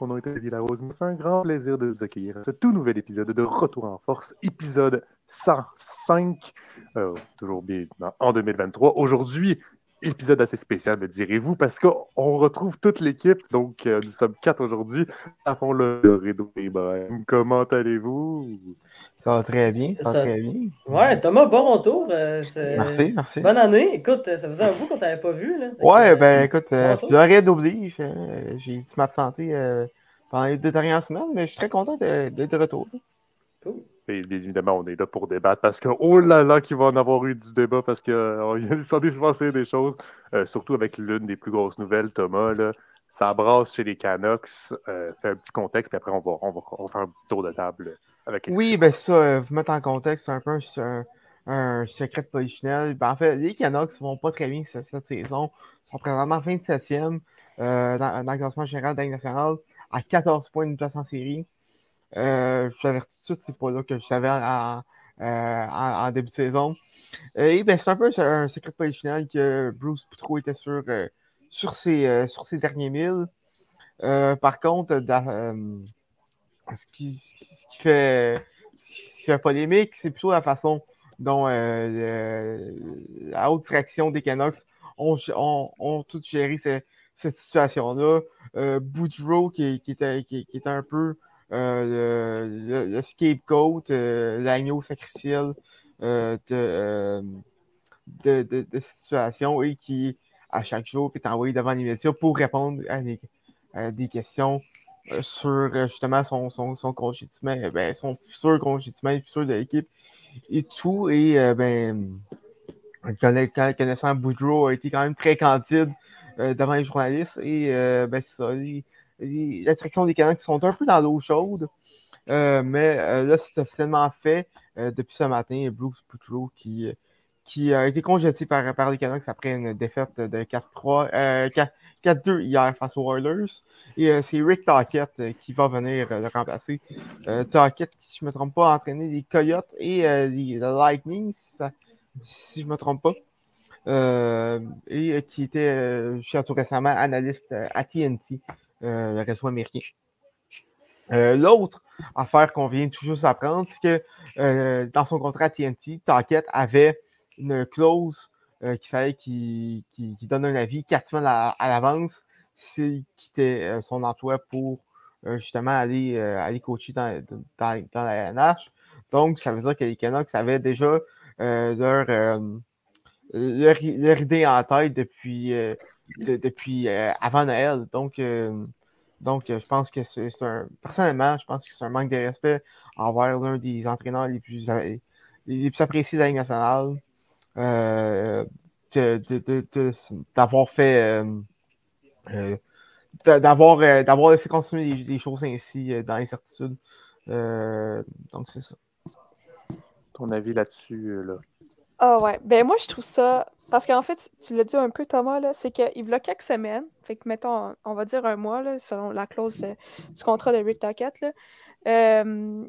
mon nom est Olivier Larose. Il me fait un grand plaisir de vous accueillir à ce tout nouvel épisode de Retour en Force, épisode 105, euh, toujours bien en 2023. Aujourd'hui, épisode assez spécial, me direz-vous, parce qu'on retrouve toute l'équipe. Donc, euh, nous sommes quatre aujourd'hui. Fond le rideau Ibrahim. Comment allez-vous? Ça va très bien, ça, va très bien. Ouais, Thomas, bon retour. Euh, merci, merci. Bonne année. Écoute, ça faisait un bout qu'on t'avait pas vu. Là. ouais, ben écoute, euh, rien d'oblige. J'ai dû m'absenter pendant les deux dernières semaines, mais je suis très content d'être de retour. Cool. Et évidemment, on est là pour débattre parce que, oh là là, qu'il va en avoir eu du débat parce qu'il s'en est passé des choses, euh, surtout avec l'une des plus grosses nouvelles, Thomas. Là, ça brasse chez les Canucks. Euh, fait un petit contexte, puis après, on va, on va, faire un petit tour de table avec Oui, ben ça, euh, vous mettre en contexte, c'est un peu un, secret positionnel. Ben, en fait, les Canucks vont pas très bien cette, saison. Ils sont présentement 27e dans, dans, le classement général de nationale à 14 points de place en série. Euh, je suis averti tout de suite, c'est pas là que je savais en, euh, début de saison. Et ben, c'est un peu un secret polichinal que Bruce Poutreau était sur, euh, sur, ses, sur ses derniers milles. par contre, ce, qui, fait, polémique, c'est plutôt la façon dont la haute direction des Canucks ont, ont, tout géré cette, situation-là. Boudreau, qui, qui, un peu euh, le, scapegoat, euh, l'agneau sacrificiel euh, de, de, de, cette situation et qui, à chaque jour, est envoyé devant les médias pour répondre à des, questions sur justement son, son, son ben, son futur congédiement, futur de l'équipe et tout. Et ben, connaissant Boudreau a été quand même très candide devant les journalistes. Et ben, c'est ça l'attraction des Canucks sont un peu dans l'eau chaude. Euh, mais euh, là, c'est officiellement fait euh, depuis ce matin. Bruce Boudreau qui, qui a été congédié par, par les Canucks après une défaite de 4-3, 4-2 hier face aux Oilers. Et c'est Rick Tockett qui va venir le remplacer. Tockett, si je ne me trompe pas, a entraîné les Coyotes et les Lightning, si, je ne me trompe pas. et qui était jusqu'à tout récemment analyste à TNT euh, le réseau américain. Euh, l'autre affaire qu'on vient toujours d'apprendre, c'est que euh, dans son contrat TNT, Tackett avait une clause qu'il fallait qu'il donne un avis quatre semaines à, l'avance s'il quittait son emploi pour justement aller, aller coacher dans, dans, la NH. Donc, ça veut dire que les Canucks avaient déjà leur, leur, idée en tête depuis, depuis avant Noël. Donc, donc, je pense que c'est un. Personnellement, je pense que c'est un manque de respect envers l'un des entraîneurs les plus, les plus appréciés de la nationale. Euh, d'avoir fait. Euh, euh, d'avoir, d'avoir laissé continuer les, choses ainsi dans l'incertitude. donc, c'est ça. Ton avis là-dessus, là? Ah ouais. Ben moi, je trouve ça. Parce qu'en fait, tu l'as dit un peu, Thomas, là, c'est qu'il y a quelques semaines, fait que mettons, on va dire un mois, là, selon la clause euh, du contrat de Rick Tackett, là, euh,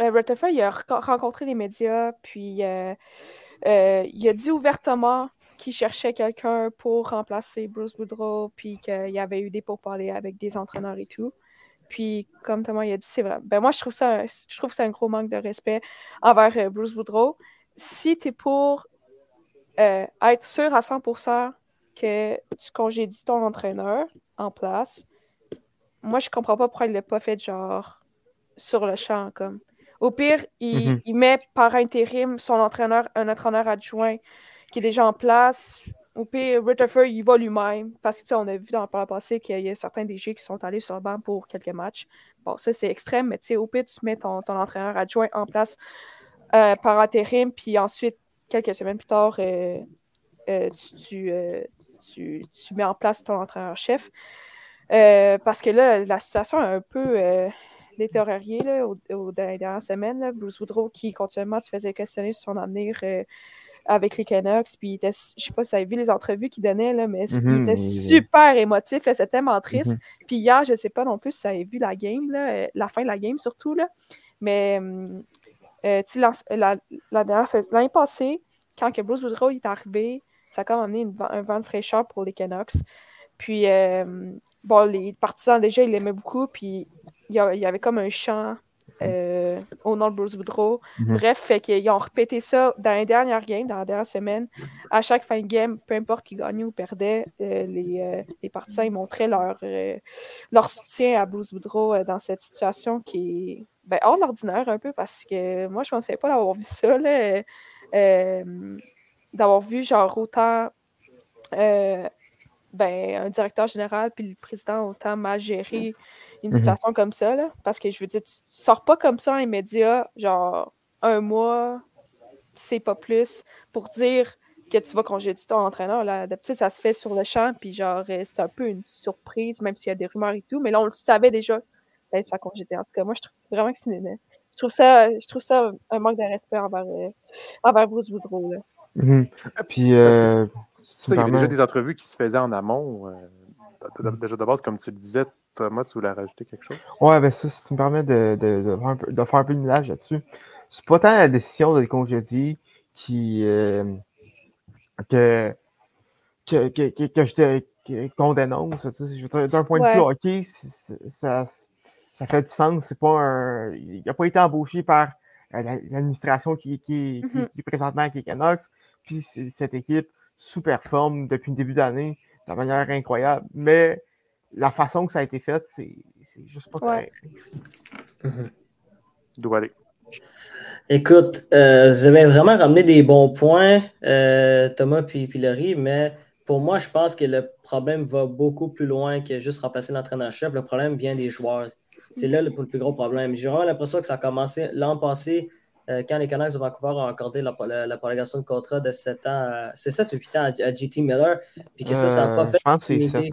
euh il a rencontré les médias, puis euh, il a dit ouvertement qu'il cherchait quelqu'un pour remplacer Bruce Boudreau, puis qu'il y avait eu des pourparlers avec des entraîneurs et tout. Puis, comme Thomas il a dit, c'est vrai. Ben moi, je trouve ça, je trouve c'est un gros manque de respect envers Bruce Boudreau si tu es pour euh, être sûr à 100% que tu congédies ton entraîneur en place, moi, je comprends pas pourquoi il l'a pas fait genre sur le champ. comme. Au pire, il, mhm. il, met par intérim son entraîneur, un entraîneur adjoint qui est déjà en place. Au pire, Rutherford, il va lui-même. Parce que, on a vu dans le passé qu'il y a certains DG qui sont allés sur le banc pour quelques matchs. Bon, ça, c'est extrême, mais tu sais, au pire, tu mets ton, ton entraîneur adjoint en place euh, par intérim, puis ensuite, quelques semaines plus tard, euh, euh, tu, tu, tu, mets en place ton entraîneur-chef. parce que là, la situation est un peu détériorée là, au, au, dans les dernières semaines. Bruce Woodrow qui continuellement se faisait questionner sur son avenir avec les Canucks. Puis je sais pas si vous avez vu les entrevues qu'il donnait, là, mais il mhm, était super émotif. C'était tellement triste. Mhm. Puis hier, je sais pas non plus si vous avez vu la game, là, la fin de la game surtout. Là, Mais euh, la, l'année passée, quand que Bruce Woodrow est arrivé, ça a comme amené un vent de fraîcheur pour les Canucks. Puis, bon, les partisans, déjà, ils l'aimaient beaucoup. Puis, il y, avait comme un chant euh, au nom de Bruce Boudreau. Mhm. Bref, fait qu'ils ont répété ça dans les dernières games, dans la dernière semaine. À chaque fin de game, peu importe qui gagnait ou perdait, euh, les, euh, les, partisans montraient leur, leur soutien à Bruce Boudreau dans cette situation qui est ben, hors de l'ordinaire un peu parce que moi, je ne pensais pas d'avoir vu ça. d'avoir vu genre autant ben, un directeur général puis le président autant mal gérer une mhm. situation comme ça, là, parce que je veux dire, tu, sors pas comme ça en immédiat, genre un mois, c'est pas plus, pour dire que tu vas congédier ton entraîneur. Là. D'habitude, ça se fait sur le champ, puis genre, euh, c'est un peu une surprise, même s'il y a des rumeurs et tout, mais là, on le savait déjà, ben, se faire congédier. En tout cas, moi, je trouve vraiment que c'est une... Je trouve ça, je trouve ça un manque de respect envers, euh, envers Bruce Boudreau. Là. Mhm. Puis, euh, il y a déjà des entrevues qui se faisaient en amont. Euh, déjà de base, comme tu le disais, Thomas, tu voulais rajouter quelque chose? Ouais, ben ça, ça me permet de, de, de, faire, un peu, de faire un peu là-dessus. C'est pas tant la décision de le congédier qui. Euh, que, que, que, que, je te qu'on dénonce. D'un point de vue hockey, ça, ça fait du sens. C'est pas un, il n'a pas été embauché par euh, l'administration qui, qui, qui, mm-hmm. qui, est présentement avec les Canucks. Puis cette équipe sous-performe depuis le début d'année de manière incroyable. Mais la façon que ça a été fait, c'est juste pas correct. Doit aller. Écoute, euh, vous avez vraiment ramené des bons points, euh, Thomas puis, puis Laurie, mais pour moi, je pense que le problème va beaucoup plus loin que juste remplacer l'entraîneur-chef. Le problème vient des joueurs. C'est là le, plus gros problème. J'ai vraiment l'impression que ça a commencé l'an passé euh, quand les Canucks de Vancouver ont accordé la, la, prolongation de contrat de 7 ans, c'est 7 ou 8 ans à, JT Miller, puis que ça, ça n'a pas fait. Je pense que c'est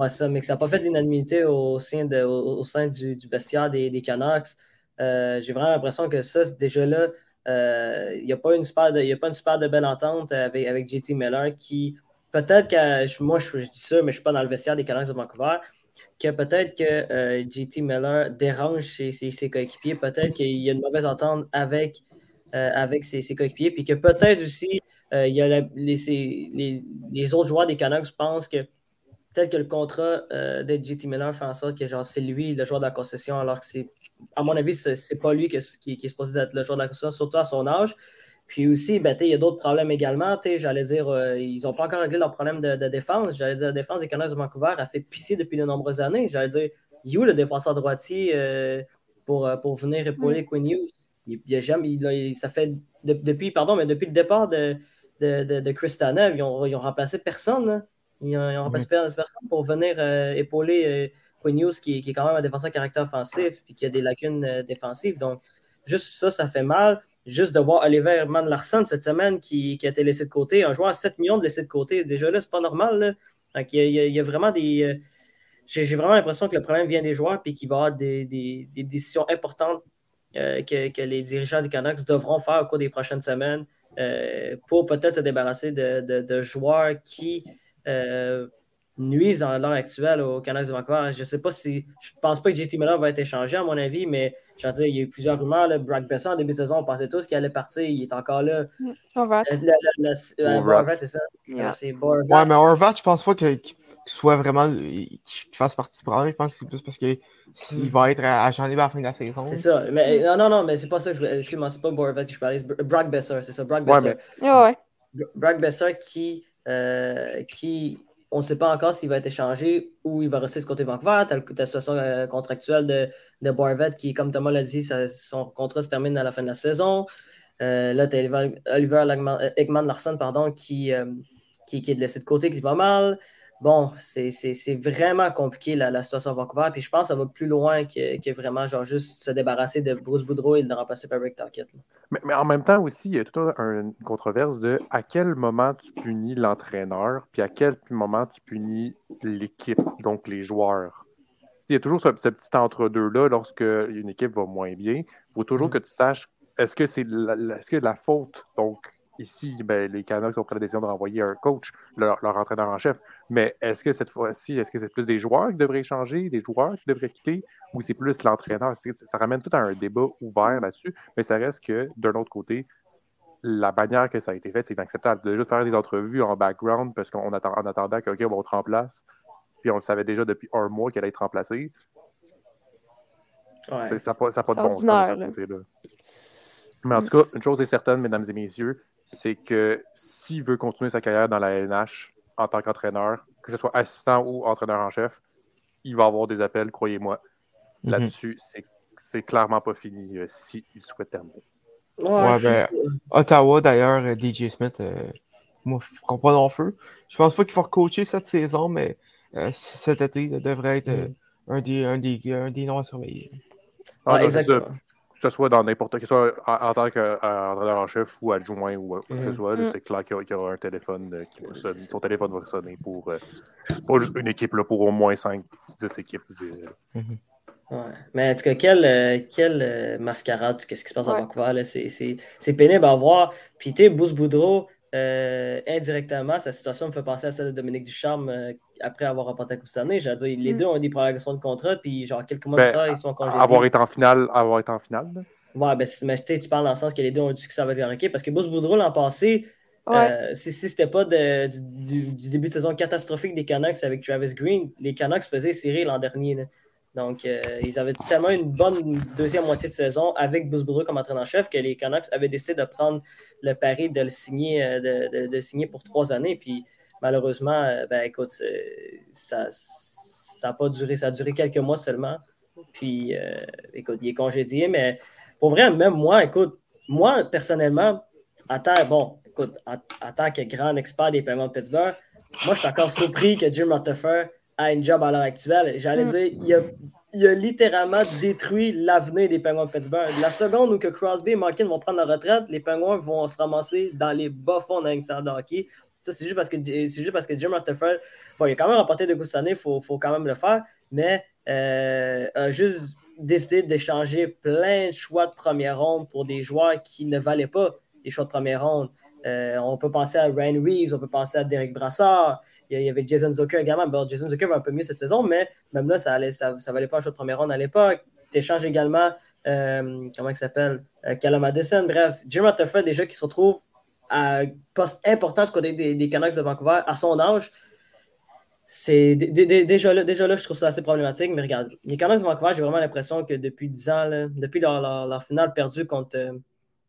Ouais, ça, mais que ça n'a pas fait l'unanimité au sein, de, au, sein du, du des, des Canucks. Euh, j'ai vraiment l'impression que ça, déjà là, euh, il n'y a, pas une super de, a pas une super de belle entente avec, JT Miller qui, peut-être que, moi je, dis ça, mais je ne suis pas dans le vestiaire des Canucks de Vancouver, que peut-être que euh, JT Miller dérange ses, ses, coéquipiers, peut-être qu'il y a une mauvaise entente avec, avec ses, coéquipiers, puis que peut-être aussi y a les, les, les, autres joueurs des Canucks pensent que peut-être que le contrat euh, de JT Miller fait en sorte que genre c'est lui le joueur de la concession, alors que c'est, à mon avis, c'est, pas lui qui, est supposé être le joueur de la concession, surtout à son âge. Puis aussi, ben, il y a d'autres problèmes également. J'allais dire, euh, ils n'ont pas encore réglé leur problème de, défense. J'allais dire, la défense des Canucks de Vancouver a fait pitié depuis de nombreuses années. J'allais dire, you, le défenseur droitier, euh, pour, pour venir épauler Quinn Hughes? Il, il, a jamais, ça fait depuis, pardon, mais depuis le départ de, de, de, de Chris Tanev, ils ont, ils ont remplacé personne. Ils ont, remplacé personne pour venir euh, épauler euh, Quinn Hughes, qui, qui, est quand même un défenseur à caractère offensif, puis qui a des lacunes euh, défensives. Donc, juste ça, ça fait mal. Juste de voir Oliver Mann Larson cette semaine qui, qui, a été laissé de côté, un joueur à 7 millions de laissé de côté, déjà là, c'est pas normal. il, y a, vraiment des. J'ai vraiment l'impression que le problème vient des joueurs, puis qu'il va y avoir des, des, des décisions importantes que, que, les dirigeants des Canucks devront faire au cours des prochaines semaines pour peut-être se débarrasser de, de, de joueurs qui euh, nuisent à l'heure actuelle au Canucks de Vancouver. Je ne sais pas si. Je pense pas que JT Miller va être échangé, à mon avis, mais je veux dire, il y a eu plusieurs rumeurs. Là, Brock Besson, en début de saison, on pensait tous qu'il allait partir. Il est encore là. Horvat. Horvat, c'est ça. C'est Ouais, mais Horvat, je pense pas qu'il soit vraiment. qu'il fasse partie du problème. Je pense que c'est plus parce qu'il hmm. va être achandé à la fin de la saison. C'est ça. Mais, non, non, non, mais c'est pas ça que je Excuse-moi, c'est pas Horvat que je parlais. Brock Besser, c'est ça. Brock Besser. Ouais, ouais. Brock Besser qui euh, qui, on ne sait pas encore s'il va être échangé ou il va rester du côté Vancouver. Tu as la situation euh, contractuelle de, de qui, comme Thomas l'a dit, son contrat se termine à la fin de la saison. Euh, là, tu as Oliver Eggman Larson pardon, qui, qui, qui, est laissé de côté, qui va mal bon, c'est vraiment compliqué la, situation à Vancouver. Puis je pense que ça va plus loin que, vraiment genre juste se débarrasser de Bruce Boudreau et de le remplacer par Rick Tockett. Mais, en même temps aussi, il y a toute une controverse de à quel moment tu punis l'entraîneur, puis à quel moment tu punis l'équipe, donc les joueurs. Il y a toujours ce, petit entre-deux-là lorsque une équipe va moins bien. Il faut toujours mm-hmm. que tu saches est-ce que c'est est-ce que la faute donc Ici, ben, les Canucks ont pris la décision de renvoyer un coach, leur, entraîneur en chef. Mais est-ce que cette fois-ci, est-ce que c'est plus des joueurs qui devraient changer, des joueurs qui devraient quitter, où c'est plus l'entraîneur? Ça ramène tout à un débat ouvert là-dessus, mais ça reste que, d'un autre côté, la manière que ça a été fait, c'est inacceptable. De juste faire des entrevues en background parce qu'on attend, en attendant que, OK, on te remplace, puis on le savait déjà depuis un mois qu'elle allait être remplacée. Ouais, ça n'a pas, ça a pas de bon sens. Mais en tout cas, une chose est certaine, mesdames et messieurs, c'est que s'il veut continuer sa carrière dans la LNH en tant qu'entraîneur, que ce soit assistant ou entraîneur en chef, il va avoir des appels, croyez-moi. Mhm. Là-dessus, c'est- c'est clairement pas fini euh, s'il souhaite terminer. Ouais, ben, Ottawa, d'ailleurs, euh, DJ Smith, euh, moi, je prends pas non feu. Je pense pas qu'il va coacher cette saison, mais euh, cet été, il devrait être euh, un, des, un, des, un des noms à surveiller. Ah, Ouais, non, c'est ça. exactement. Que ce soit dans n'importe quel, soit en, en tant qu'entraîneur en chef ou adjoint ou quoi que ce Mhm. soit, Mhm. c'est clair qu'il y aura- qu'il y aura un téléphone euh, qui va sonner. Son téléphone va sonner pour euh, pas juste une équipe, là, pour au moins 5-10 équipes. je dirais. Ouais. Mais en tout cas, quelle, euh, quelle euh, mascarade, qu'est-ce qui se passe à. Vancouver, c'est, c'est, c'est pénible à voir. Puis, tu sais, Bruce Boudreau, euh, indirectement, sa situation me fait penser à celle de Dominique Ducharme euh, après avoir remporté la Coupe cette année. J'allais dire, les Mm. deux ont eu des prolongations de contrat, puis genre quelques mois Ben, plus tard, ils sont congédiés. Avoir été en finale, avoir été en finale. là. Ouais, ben, mais tu sais, tu parles dans le sens que les deux ont eu du succès avec leur équipe, parce que Bruce Boudreau, l'an passé, Ouais. euh, si, si c'était pas de- du, début de saison catastrophique des Canucks avec Travis Green, les Canucks faisaient série l'an dernier. là. Donc, euh, ils avaient tellement une bonne deuxième moitié de saison avec Bruce Boudreau comme entraîneur-chef que les Canucks avaient décidé de prendre le pari de le signer, euh, de, de- de le signer pour trois années. Puis, malheureusement, euh, ben, écoute, ça n'a pas duré. Ça a duré quelques mois seulement. Puis, euh, écoute, il est congédié, mais pour vrai, même moi, écoute, moi, personnellement, en tant, bon, écoute, en, tant que grand expert des paiements de Pittsburgh, moi, je suis encore surpris que Jim Rutherford a une job à l'heure actuelle. J'allais Mm. dire, il a, il a littéralement détruit l'avenir des Penguins de Pittsburgh. La seconde où que Crosby et Malkin vont prendre la retraite, les Penguins vont se ramasser dans les bas fonds d'un de hockey. Ça, c'est juste parce que c'est juste parce que Jim Rutherford, bon, il a quand même remporté deux coups cette année, il faut, faut quand même le faire, mais euh, a juste décidé d'échanger plein de choix de première ronde pour des joueurs qui ne valaient pas les choix de première ronde. Euh, on peut penser à Ryan Reeves, on peut penser à Derek Brassard. Il y avait Jason Zucker également. Jason Zucker va un peu mieux cette saison, mais même là, ça ne ça, valait pas un choix de première ronde à l'époque. Tu échanges également, euh, comment il s'appelle, euh, Callum. Bref, Jim Rutherford, déjà, qui se retrouve à poste important du côté des, des Canucks de Vancouver à son âge. C'est dé- dé- dé- déjà là, déjà là, je trouve ça assez problématique. Mais regarde, les Canucks de Vancouver, j'ai vraiment l'impression que depuis 10 ans, depuis leur, finale perdue contre, euh,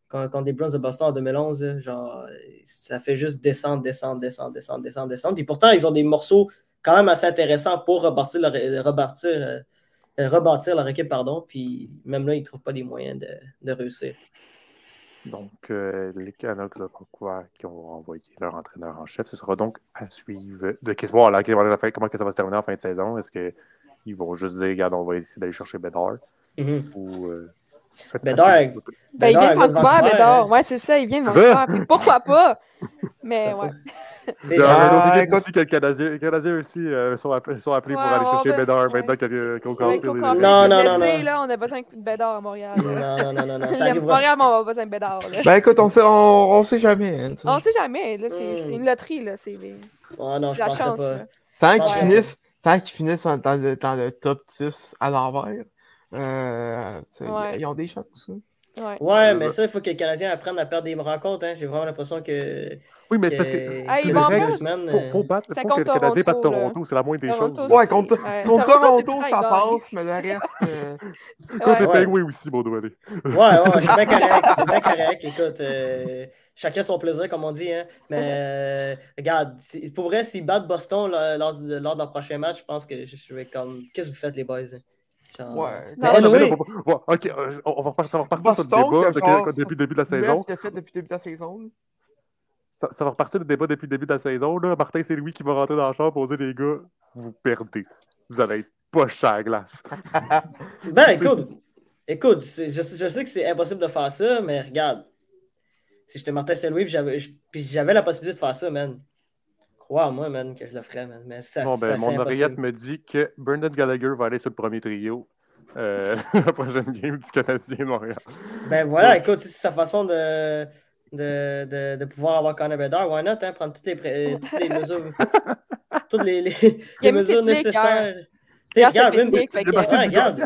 contre, les Bruins de Boston en 2011, là, genre, ça fait juste descendre, descendre, descendre, descendre, descendre, descendre. Puis pourtant, ils ont des morceaux quand même assez intéressants pour rebâtir leur, euh, leur équipe. Pardon. Puis même là, ils ne trouvent pas les moyens de, de réussir. Donc, euh, les Canucks de Vancouver qui ont envoyé leur entraîneur en chef, ce sera donc à suivre de qu'est-ce voir là, comment que ça va se terminer en fin de saison? Est-ce qu'ils vont juste dire, regarde, on va essayer d'aller chercher Bedard? Mhm. ou. euh, faites- Ben, il vient de Bédard, Vancouver, Bédard. hein. Ouais, c'est ça, il vient de. Vancouver. Puis pourquoi pas? Mais ouais. Autre Ah, écoute- aussi que le Canadien, les Canadiens aussi euh, sont, appelés, sont appelés pour aller chercher ouais. maintenant Cole est- Non, non, non, non. là, on a besoin de Bédard à Montréal. Non, non, non, non, Il ça y a arrivera. Montréal, mais on a besoin de Bédard. là. Ben écoute, on sait, on, on sait jamais. hein. On sait jamais, là, c'est Mm. c'est une loterie, là. C'est Oh, non, c'est je la chance, pas. Tant qu'ils finissent, tant qu'ils finissent en- dans, le, dans le top 10 à l'envers, euh, Ouais. ils ont des chances. hein. Ouais. Ouais, mais ça, il faut que les Canadiens apprennent à perdre des rencontres. Hein. J'ai vraiment l'impression que. Oui, mais c'est parce que. Ah, semaines, faut, faut battre, faut que le Canadien batte Toronto, c'est la moindre des Toronto, choses. Ouais, contre, ouais, contre Toronto, ça passe, mais le reste. euh, Contre les Ouais. Penguins aussi, bon doigt. Ouais, ouais, c'est bien correct. C'est bien correct. Écoute, euh, chacun son plaisir, comme on dit. Hein. Mais euh, regarde, pour vrai, s'ils battent Boston là, lors, de, lors de leur prochain match, je pense que je, je vais comme. Qu'est-ce que vous faites, les boys? hein? Genre- ouais. Mais anyway, ok, euh, on va repartir, ça va repartir sur le débat de- depuis le début de la saison. défaites depuis le début de la saison. Ça, ça va repartir le débat depuis le début de la saison. Là. Martin, c'est lui qui va rentrer dans la chambre et dire les gars, vous perdez. Vous allez être pas cher à glace. Ben, écoute, écoute, je, sais- je sais que c'est impossible de faire ça, mais regarde, si j'étais Martin Saint-Louis puis j'avais la possibilité de faire ça, man, crois-moi, man, que je le ferais, man. Mais ça, Bon, ben, ça, mon oreillette me dit que Brendan Gallagher va aller sur le premier trio euh, la prochaine game du Canadien de Montréal. Ben voilà, écoute, c'est sa façon de, de, de, de pouvoir avoir Connor Bedard, why not, hein, prendre toutes les, toutes les mesures, toutes les, mesures Pitlick, nécessaires. C'est regarde, Pitlick, fait que- Ouais, du regarde.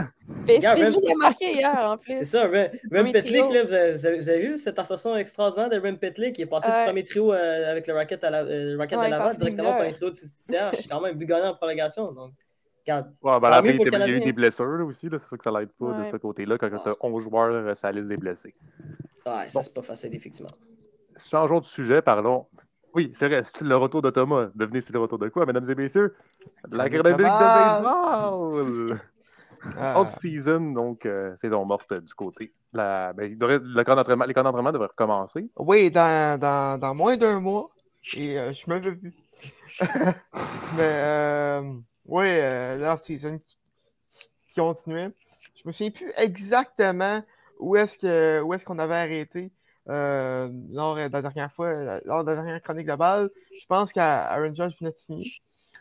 Regarde, a marqué hier, en plus. C'est ça, Rem, Rem là, vous, avez, vous avez- vous avez vu cette ascension extraordinaire de Rem Pitlick qui est passé du premier trio euh, avec le Rocket, à la, euh, Rocket Ouais, de Laval parce directement au que- premier trio de tiers. Je suis quand même gagnant en prolongation. Donc, regarde. Ouais, ben, il pour y a eu des blessures là, aussi, là, c'est sûr que ça l'aide pas de ce côté-là quand Ah, tu as 11 joueurs euh, sur la liste des blessés. Ouais, ça, c'est pas facile, effectivement. Changeons de sujet, parlons. Oui, c'est vrai, c'est le retour de Thomas. Devenez, c'est le retour de quoi, mesdames et messieurs? La Ligue de baseball! Ah, Off-season, donc euh, saison morte euh, du côté. La, ben, il devrait- le camp d'entraînement- les camps d'entraînement devraient recommencer. Oui, dans, dans, dans moins d'un mois. Et euh, je me veux plus. Mais euh, oui, euh, l'off-season qui, qui continuait. Je me souviens plus exactement où est-ce que où est-ce qu'on avait arrêté lors de la dernière fois, lors de la dernière chronique globale. Je pense qu'Aaron Judge venait de signer.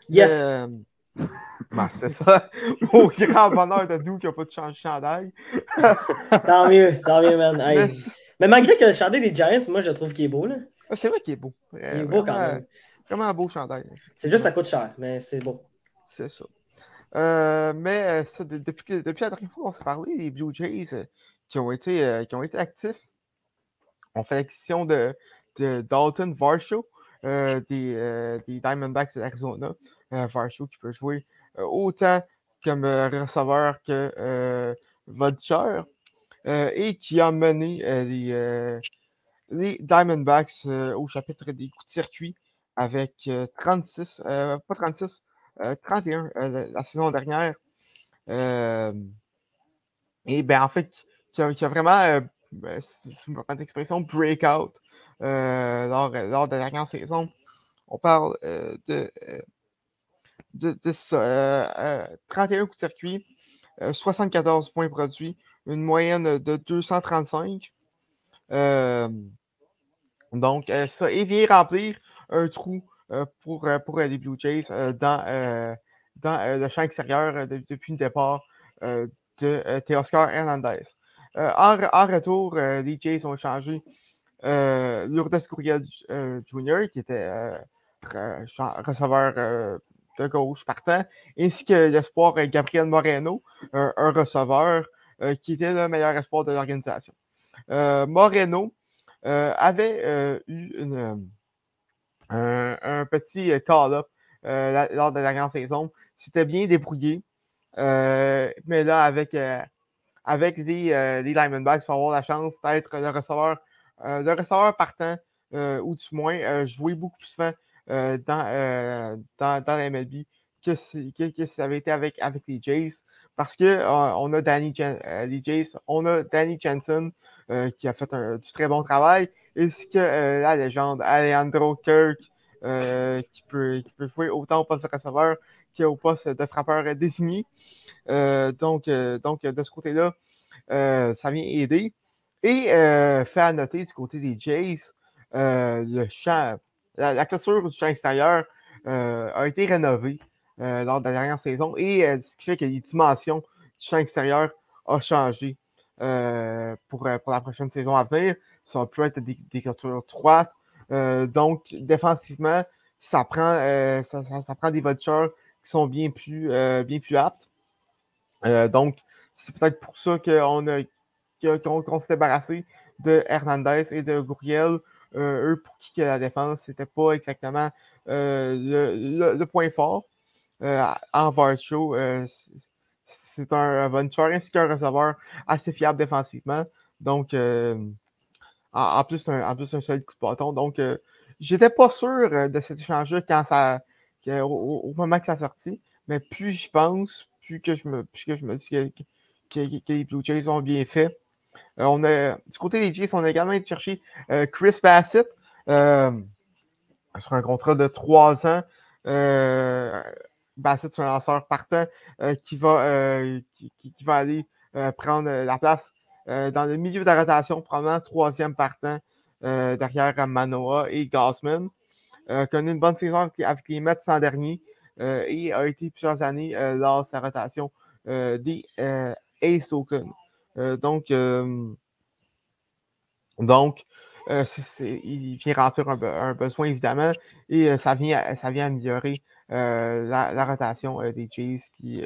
Yes! Euh, ben, c'est ça. Au grand bonheur de Doux qui n'a pas de change de chandail. Tant mieux, tant mieux, man. Hey. Mais Mais malgré que le chandail des Giants, moi, je trouve qu'il est beau. là. Ah, C'est vrai qu'il est beau. Il est beau quand même. Vraiment un beau chandail. C'est juste ça coûte cher, mais c'est beau. C'est ça. Euh, mais euh, ça, de- depuis, que- depuis la dernière fois qu'on s'est parlé, les Blue Jays euh, qui, ont été, euh, qui ont été actifs ont fait l'acquisition de, de Dalton Varsho euh, des, euh, des Diamondbacks de l'Arizona. Euh, Varsho qui peut jouer euh, autant comme euh, receveur que euh, voltigeur euh, et qui a mené euh, les, euh, les Diamondbacks euh, au chapitre des coups de circuit avec euh, 36, euh, pas 36, euh, 31 euh, la, la saison dernière. Euh, et ben en fait, qui, a, qui a vraiment, euh, ben, si si me permettez l'expression, breakout euh, lors, lors de la dernière saison. On parle euh, de, euh, de, ça, euh, euh, 31 coups de circuit, euh, 74 points produits, une moyenne de 235. Euh, donc, euh, ça, vient remplir un trou euh, pour, euh, pour euh, les Blue Jays euh, dans, euh, dans euh, le champ extérieur euh, de- depuis le départ euh, de euh, Teoscar Hernandez. Euh, en, re- en retour, euh, les Jays ont échangé euh, Lourdes Courriel Jr., qui était receveur de gauche partant, ainsi que l'espoir Gabriel Moreno, un, receveur qui était le meilleur espoir de l'organisation. Moreno avait eu un, un petit call-up lors de la dernière saison. C'était bien débrouillé. Mais là, avec, avec les, euh, les Diamondbacks, il va avoir la chance d'être le receveur, euh, partant, euh, ou du moins euh, jouer beaucoup plus souvent dans, dans, dans la MLB que, si- que, que ça avait été avec, avec les Jays. Parce que on a Danny euh, les Jays, on a Danny Jensen qui a fait un, du très bon travail, ainsi que euh, la légende Alejandro Kirk euh, qui, peut, jouer autant au poste de receveur qu'au poste de frappeur désigné. Euh, donc, euh, donc, de ce côté-là, ça vient aider. Et fait à noter du côté des Jays, le champ, la, clôture du champ extérieur a été rénovée lors de la dernière saison et ce qui fait que les dimensions du champ extérieur ont changé pour, pour la prochaine saison à venir. Ça peut être des, des clôtures droites. Euh, donc, défensivement, ça prend, euh, ça, prend des vultures qui sont bien plus, euh, bien plus aptes. Donc, c'est peut-être pour ça qu'on s'est débarrassé de Hernandez et de Gouriel. Euh, eux, pour qui que la défense, c'était pas exactement le, point fort. En Varsho, euh, c'est- un vulture ainsi qu'un receveur assez fiable défensivement. Donc, en, plus, c'est un, en plus, un solide coup de bâton. Donc, euh, j'étais pas sûr euh, de cet échange-là quand ça, au, moment que ça a sorti. Mais plus j'y pense, plus que je me, plus que je me dis que, les Blue Jays ont bien fait. Euh, on du côté des Jays, on a également été chercher euh, Chris Bassett sur un contrat de trois ans. Bassett, c'est un lanceur partant qui, va, qui, va aller prendre la place euh, dans le milieu de la rotation, probablement troisième partant euh, derrière Manoa et Gassman. Euh, connu une bonne saison avec, les Mets l'an dernier euh, et a été plusieurs années lors de sa rotation des Ace Oakland. Donc, donc il vient remplir un, be- un besoin évidemment et ça, vient, ça vient améliorer la, rotation des Jays qui,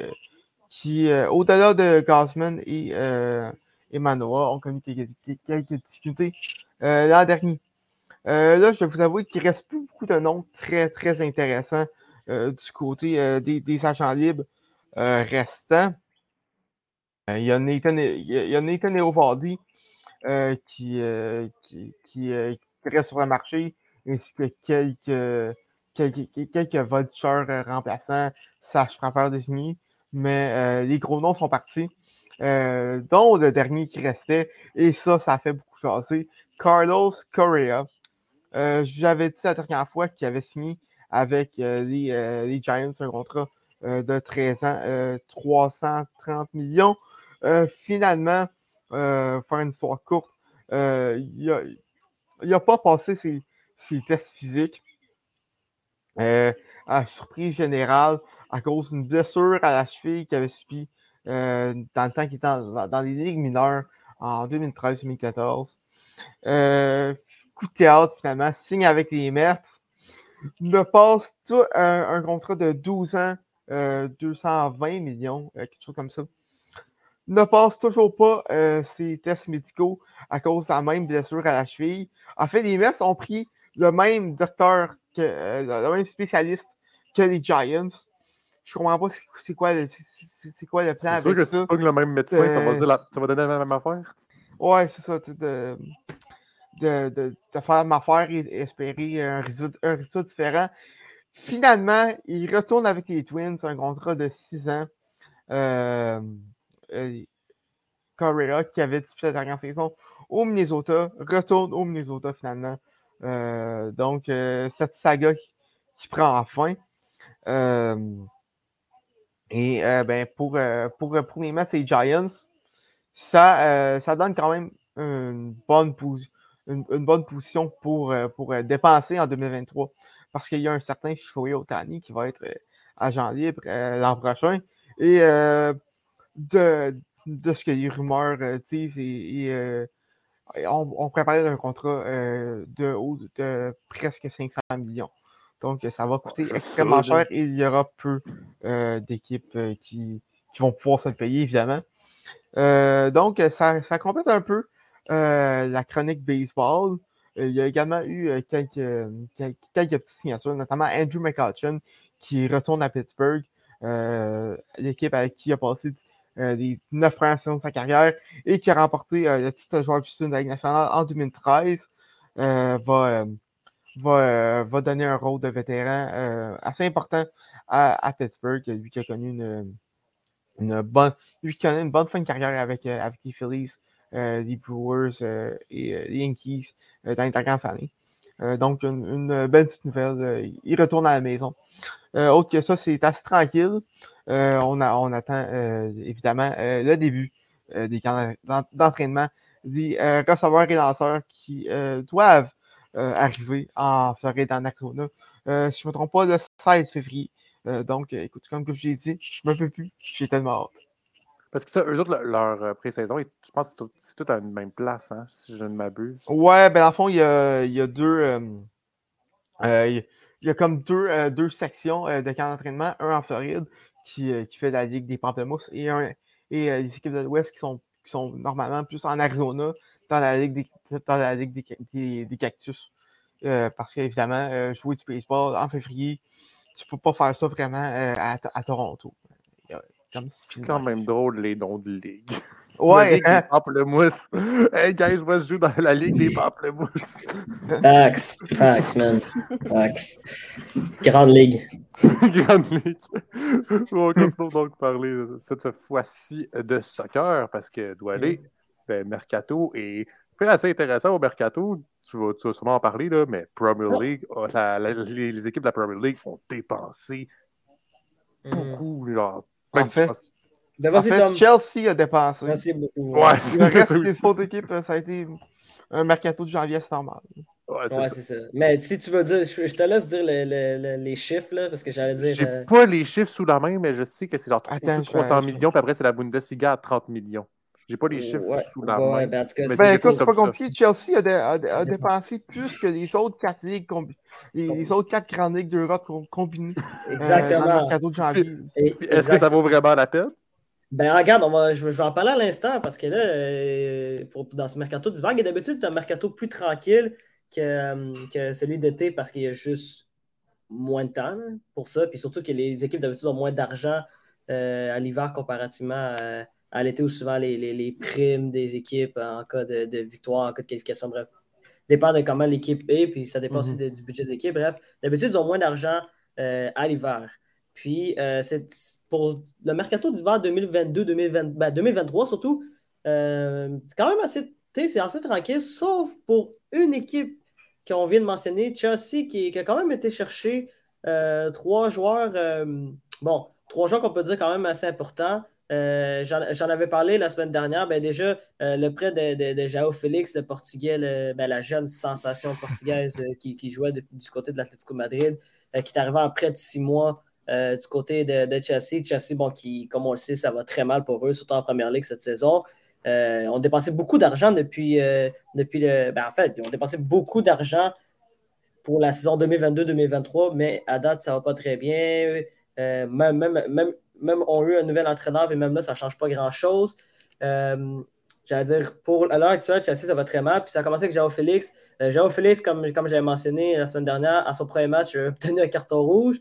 qui, au-delà de Gosman et, et Manoa, ont connu quelques, difficultés l'an dernier. là, je vais vous avouer qu'il ne reste plus beaucoup de noms très, très intéressants du côté des, des, agents libres restants. Il y a Nathan, il y a Nathan Eovaldi, qui, qui, qui, reste sur le marché, ainsi que quelques, quelques, quelques remplaçants, sache frappeurs désignés. Mais les gros noms sont partis, dont le dernier qui restait, et ça, ça a fait beaucoup jaser. Carlos Correa. J'avais dit la dernière fois qu'il avait signé avec les, les, Giants un contrat de 13 ans, 330 millions. finalement, faire une histoire courte, il n'a pas passé ses, tests physiques. à surprise générale, à cause d'une blessure à la cheville qu'il avait subie dans le temps qu'il était dans, les ligues mineures en 2013-2014. coup de théâtre, finalement, signe avec les Mets. Ne passe tout un, contrat de 12 ans, 220 millions, quelque chose comme ça ne passe toujours pas euh, ses tests médicaux à cause de la même blessure à la cheville. En fait, les Mets ont pris le même docteur, que, euh, le même spécialiste que les Giants. Je comprends pas c'est quoi, le, c'est quoi le plan C'est sûr que si tu pognes le même médecin, ça, va euh, ça va donner la même affaire? Ouais, c'est ça. De, de, de, de, faire la même affaire et espérer un résultat, un résultat différent. Finalement, il retourne avec les Twins, un contrat de 6 ans. Euh, euh, Correa, qui avait disputé la dernière saison au Minnesota, retourne au Minnesota finalement. Euh, donc, euh, cette saga qui, prend en fin. Et ben, pour, pour, pour, les Mets et les Giants, ça, ça donne quand même une bonne, une, bonne position pour, pour dépenser en 2023. Parce qu'il y a un certain Shohei Otani qui va être agent libre l'an prochain. Et de, de ce que les rumeurs euh, disent, on, préparait un contrat euh, de, de presque 500 millions. Donc, ça va coûter extrêmement cher et il y aura peu euh, d'équipes qui, qui, vont pouvoir se le payer, évidemment. donc, ça, ça, complète un peu la chronique baseball. il y a également eu quelques, quelques, quelques, petites signatures, notamment Andrew McCutcheon qui retourne à Pittsburgh, l'équipe avec qui il a passé euh, les neuf premières saisons de sa carrière et qui a remporté euh, le titre de joueur de la Ligue nationale en 2013, euh, va, va, va, donner un rôle de vétéran assez important à, Pittsburgh, lui qui a connu une, une bonne, lui qui une bonne fin de carrière avec, avec les Phillies, les Brewers et les Yankees dans les dernières années. donc, une, belle petite nouvelle. il retourne à la maison. autre que ça, c'est assez tranquille. Euh, on, attend euh, évidemment euh, le début des camps d'entraînement des receveurs et lanceurs qui doivent arriver en Floride, en Arizona. si je ne me trompe pas, le 16 février. donc, écoute, comme je l'ai dit, je ne me peux plus. J'ai tellement hâte. Parce que ça, eux autres, leur pré-saison, je pense que c'est tout, à une même place, hein, si je ne m'abuse. Ouais, ben, dans le fond, il y a, il y a deux. il y a comme deux, deux sections de camp d'entraînement, un en Floride, euh, qui, fait la Ligue des Pamplemousses et, un, et euh, les équipes de l'Ouest qui sont, qui sont normalement plus en Arizona dans la Ligue des, dans la ligue des, des, Cactus. Euh, parce qu'évidemment, jouer du baseball en février, tu peux pas faire ça vraiment à, à, Toronto. C'est quand même drôle les noms de ligue. Ouais. La Ligue hein? des Pamplemousses. Hey guys, moi je joue dans la Ligue des Pamplemousses. Fax. Fax, man. Fax. Grande Ligue. Grande Ligue. On continue donc parler cette fois-ci de soccer parce que doit aller ben, Mercato et fait assez intéressant au Mercato. Tu vas, tu vas sûrement en parler, là, mais Premier League, oh, les, équipes de la Premier League ont dépensé mm. beaucoup. Genre, en fait, en fait, Chelsea a dépensé. Merci beaucoup. Ouais, le reste des autres équipes, ça a été un mercato de janvier, c'est normal. Ouais, c'est ça. Mais si tu veux dire, je, te laisse dire les chiffres, là, parce que j'allais dire. J'ai euh, pas les chiffres sous la main, mais je sais que c'est genre 300 millions, puis après, c'est la Bundesliga à 30 millions. J'ai pas les chiffres sous la main. Ben, ben écoute, c'est pas compliqué. Chelsea a, a, dépensé plus que les autres quatre ligues, les, autres quatre grandes ligues d'Europe combinées. Exactement. Euh, de janvier. Est-ce que ça vaut vraiment la peine? Ben regarde, on va, je, vais en parler à l'instant parce que là, euh, dans ce mercato d'hiver, d'habitude, c'est un mercato plus tranquille que, euh, que celui d'été parce qu'il y a juste moins de temps pour ça. Puis surtout que les équipes d'habitude ont moins d'argent à l'hiver comparativement à, l'été où souvent les, primes des équipes en cas de, victoire, en cas de qualification, bref, dépend de comment l'équipe est, puis ça dépend aussi mm-hmm. du budget de l'équipe. Bref, d'habitude, ils ont moins d'argent à l'hiver. Puis, euh, c'est pour le mercato d'hiver 2022, 2023 ben, surtout, euh, c'est quand même assez, c'est assez tranquille, sauf pour une équipe qu'on vient de mentionner, Chelsea, qui, a quand même été chercher euh, trois joueurs, bon, trois joueurs qu'on peut dire quand même assez importants. J'en avais parlé la semaine dernière. Ben déjà, le prêt de, de, Jao Félix, le Portugais, ben, la jeune sensation portugaise qui, jouait du côté de l'Atlético Madrid, qui est arrivé en prêt de six mois euh, du côté de, Chelsea. Chelsea, bon, qui, comme on le sait, ça va très mal pour eux, surtout en première ligue cette saison. Euh, on dépensé beaucoup d'argent depuis, euh, depuis le. Ben, en fait, ont dépensé beaucoup d'argent pour la saison 2022-2023, mais à date, ça va pas très bien. Euh, même, même, même, on a eu un nouvel entraîneur, et même là, ça ne change pas grand-chose. J'allais dire, pour à l'heure actuelle, Chelsea, ça va très mal. Puis ça a commencé avec Jao Félix. Jao Félix, comme, comme je mentionné la semaine dernière, à son premier match, il a obtenu un carton rouge.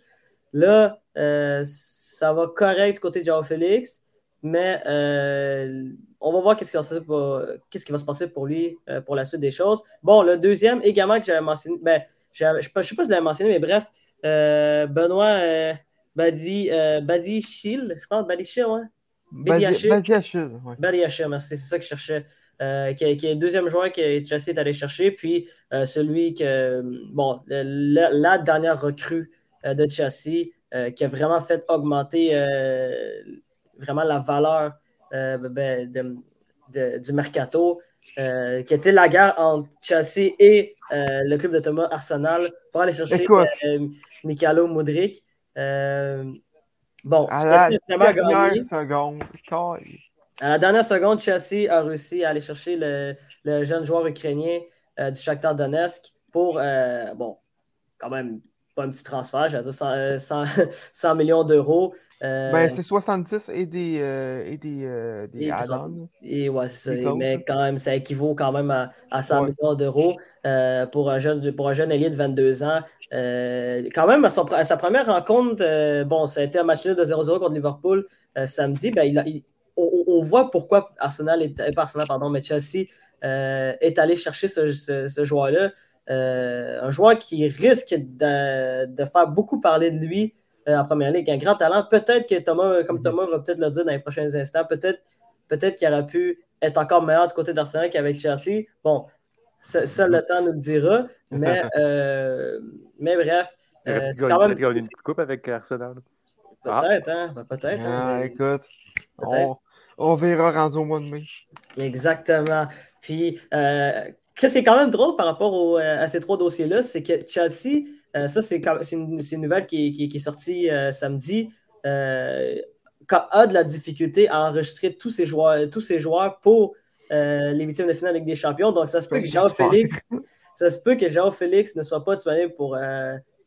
Là, euh, ça va correct du côté de Jao Félix, mais euh, on va voir qu'est-ce qui, va se passer pour lui euh, pour la suite des choses. Bon, le deuxième également que j'avais mentionné, ben, je ne sais pas si je l'avais mentionné, mais bref, Benoît Badi, Badi Shield, je pense, Badi Shield, ouais. Badi Shield. Badi merci, c'est ça que je cherchais. qui, est, le deuxième joueur que Chelsea est allé chercher, puis celui que, bon, la, dernière recrue euh, de Chelsea euh, qui a vraiment fait augmenter euh, vraiment la valeur ben, du mercato. qui était la guerre entre Chelsea et le club de Thomas Arsenal pour aller chercher Mikalo Modric. Bon, à la dernière seconde. À la dernière seconde, Chelsea a réussi à aller chercher le, le jeune joueur ukrainien du Shakhtar Donetsk pour, bon, quand même un petit transfert, j'allais dire 100, millions d'euros. Euh, ben, c'est 70 et des, euh, et des, euh, des add-ons. Et ouais. Mais quand même, ça équivaut quand même à, à 100 millions d'euros pour, un jeune, pour un jeune allié de 22 ans. quand même, à, sa première rencontre, bon, ça a été un match de 0-0 contre Liverpool samedi. Ben, il, on, voit pourquoi Arsenal, est, Arsenal, pardon, mais Chelsea est allé chercher ce, ce joueur-là. Euh, un joueur qui risque de, faire beaucoup parler de lui euh, en première ligue. Un grand talent. Peut-être que Thomas, comme. Thomas va peut-être le dire dans les prochains instants, peut-être peut qu'il aurait pu être encore meilleur du côté d'Arsenal qu'avec Chelsea. Bon, ça, le temps nous le dira. Mais, euh, mais bref. c'est quand même. une petite coupe avec Arsenal. Peut-être, hein? Ben, peut-être. Hein, ah, écoute, on, on, verra rendu au mois de mai. Exactement. Puis, ce qui est quand même drôle par rapport euh, à ces trois dossiers-là, c'est que Chelsea, euh, ça, c'est une, une, nouvelle qui, qui, est sortie euh, samedi, a de la difficulté à enregistrer tous ses joueurs, tous ses joueurs pour les huitièmes de finale avec des champions. Donc, ça se peut que Jean Félix, ça se peut que Jean Félix ne soit pas disponible pour,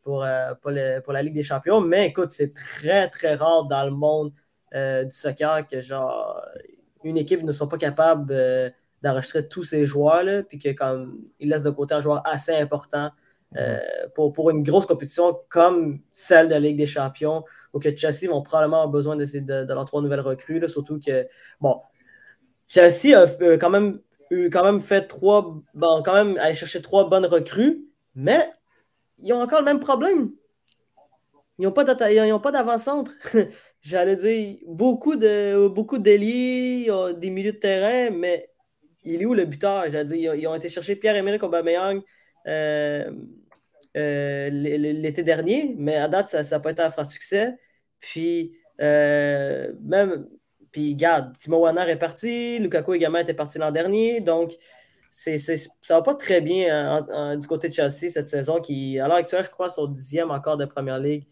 pour, pour, pour, la Ligue des champions. Mais écoute, c'est très, très rare dans le monde du soccer que genre une équipe ne soit pas capable d'enregistrer tous ces joueurs, puis qu'il laisse de côté un joueur assez important euh, pour, pour, une grosse compétition comme celle de la Ligue des Champions, où que Chelsea vont probablement avoir besoin de, de, de leurs trois nouvelles recrues, là, surtout que, bon, Chelsea a euh, quand même eu quand même fait trois, bon, quand même aller chercher trois bonnes recrues, mais ils ont encore le même problème. Ils n'ont pas d'avant-centre. J'allais dire beaucoup de beaucoup d'ailiers, des milieux de terrain, mais il est où le buteur? Ils ont été chercher Pierre-Emerick Aubameyang euh, euh, l'été dernier, mais à date, ça n'a pas été un franc succès. Puis, euh, même, puis, garde, Timo Werner est parti, Lukaku également était parti l'an dernier, donc c'est, c'est, ça va pas très bien du côté de Chelsea cette saison, qui, à l'heure actuelle, je crois, sont dixième encore de Première Ligue.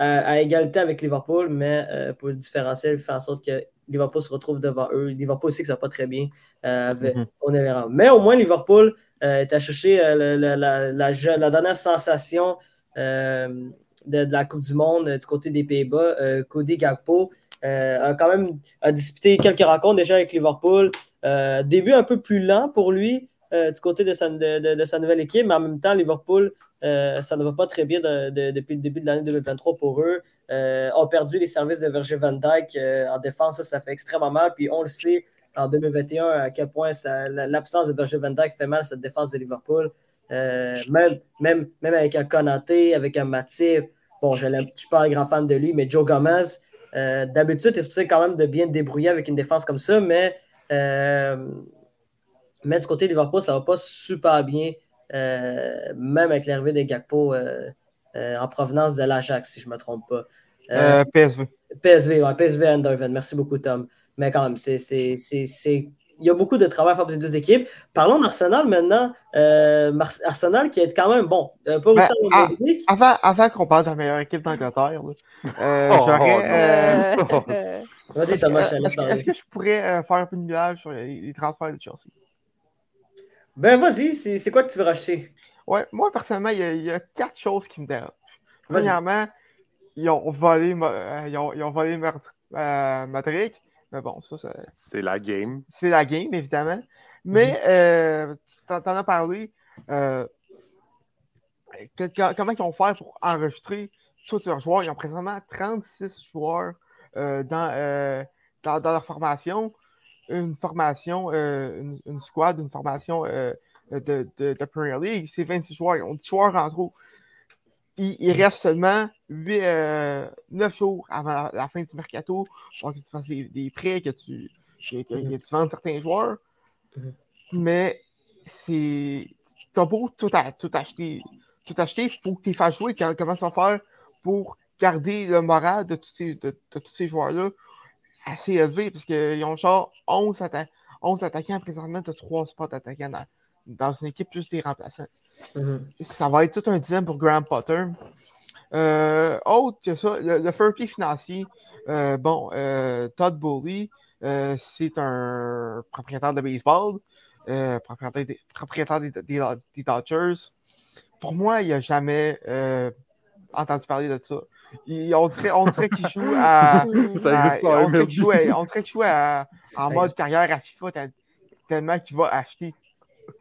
À, égalité avec Liverpool, mais pour le différentiel, fait en sorte que Liverpool se retrouve devant eux. Liverpool aussi que ça va pas très bien. Euh, mhm. Mais au moins, Liverpool euh, est à chercher euh, la, dernière sensation de, la Coupe du Monde du côté des Pays-Bas, Cody Gagpo, a quand même a disputé quelques rencontres déjà avec Liverpool. début un peu plus lent pour lui du côté de sa, nouvelle équipe, mais en même temps, Liverpool, ça ne va pas très bien depuis le début de l'année 2023 pour eux. ont perdu les services de Virgil van Dijk en défense, ça, ça fait extrêmement mal. Puis on le sait, en 2021 à quel point l'absence de Virgil van Dijk fait mal à cette défense de Liverpool. Euh, même, même, même avec un Konaté, avec un Matip, bon, je ne suis pas un grand fan de lui, mais Joe Gomez, euh, d'habitude, il est quand même de bien débrouiller avec une défense comme ça, mais, euh, mais du côté de Liverpool, ça ne va pas super bien, même avec l'arrivée des Gakpo en provenance de l'Ajax, si je ne me trompe pas. PSV. PSV, ouais, PSV Eindhoven. Merci beaucoup, Tom. Mais quand même, c'est il y a beaucoup de travail à faire pour ces deux équipes. Parlons d'Arsenal maintenant. Euh, Arsenal qui est quand même bon. Euh, pas ben, à, avant, avant qu'on parle de la meilleure équipe d'Angleterre, euh, oh, j'aurais. Oh, Vas-y, Thomas, Est-ce que je pourrais faire un peu de nuage sur les, transferts de Chelsea? Ben, vas-y, c'est quoi que tu veux racheter? Ouais, moi, personnellement, il y, a, quatre choses qui me dérangent. Premièrement, ils ont volé, ils ont, ils ont volé Madrid. Mais bon, ça, c'est la game. C'est la game, évidemment. Mais euh, tu en, as parlé. Euh, comment ils vont faire pour enregistrer tous leurs joueurs? Ils ont présentement 36 joueurs euh, dans, dans, leur formation. Une formation, une, squad, une formation de, de, Premier League. C'est 26 joueurs. Ils ont 10 joueurs en trop il, reste seulement 8, 9 euh, jours avant la, fin du mercato pour que tu fasses des, prêts, que tu, que, mhm. tu vendes certains joueurs. Mhm. Mais c'est. T'as beau tout, tout acheter. Tout acheter, il faut que tu fasses jouer. Comment tu vas faire pour garder le moral de tous ces, de, tous ces joueurs-là? Assez élevé? Parce qu'ils ont genre 11, 11 attaquants présentement, tu as 3 spots attaquants dans, dans une équipe plus des remplaçants. Mhm. Ça va être tout un dilemme pour Graham Potter. Euh, autre que ça, le, le fair play financier, euh, bon, euh, Todd Bowley, c'est un propriétaire de baseball, propriétaire, des, propriétaire des, des, Dodgers. Pour moi, il n'a jamais entendu parler de ça. on dirait, on dirait qu'il joue à. ça pas, on, dirait qu'il joue, on dirait qu'il joue en mode carrière à FIFA tellement qu'il va acheter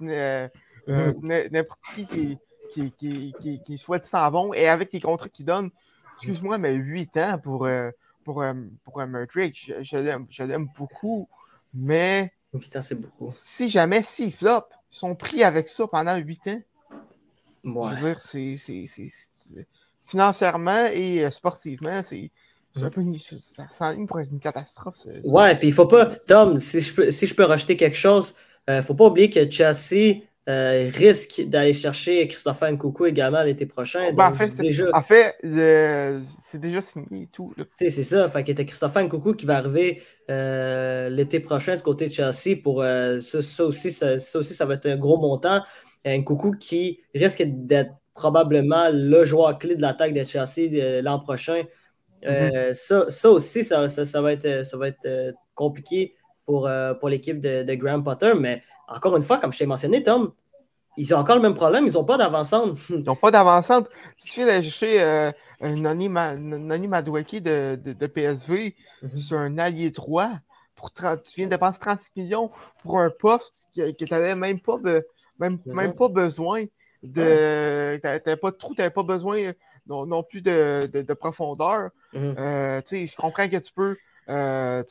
euh, mm-hmm. n'importe qui qui, qui, qui, qui souhaite s'en vont et avec les contrats qu'ils donnent, excuse-moi, mais 8 ans pour, euh, pour, euh, pour un Murtrick, je, je l'aime beaucoup, mais. 8 ans, c'est beaucoup. Si jamais, s'ils flop, ils sont pris avec ça pendant 8 ans. Je veux dire, c'est. Financièrement et sportivement, c'est. Peu une, ça s'enligne pour être une catastrophe. Ouais, puis il faut pas. Tom, si je peux, si je peux rajouter quelque chose, il faut pas oublier que Chelsea euh, risque d'aller chercher Christopher Nkoukou également l'été prochain. Ben, en fait, déjà... en fait c'est déjà signé et tout. C'est ça. Fait a Christopher Nkoukou qui va arriver euh, l'été prochain du côté de Chelsea pour euh, ça, aussi, ça, aussi, ça va être un gros montant. Nkoukou qui risque d'être probablement le joueur clé de l'attaque de Chelsea l'an prochain. Mm-hmm. ça, aussi, ça, va être, ça va être compliqué pour, euh, pour l'équipe de, de, Graham Potter. Mais encore une fois, comme je t'ai mentionné, Tom, ils ont encore le même problème, ils n'ont pas d'avancante. ils n'ont pas d'avancante. Si tu viens d'aller chercher euh, Nani, Madouaki de, de, PSV mhm. sur un allié 3, pour tu viens de dépenser 36 millions pour un poste que, tu n'avais même pas, même, même pas besoin de. Tu n'avais pas trop, tu n'avais pas besoin non, plus de, de, profondeur. Mhm. Euh, je comprends que tu peux. Euh,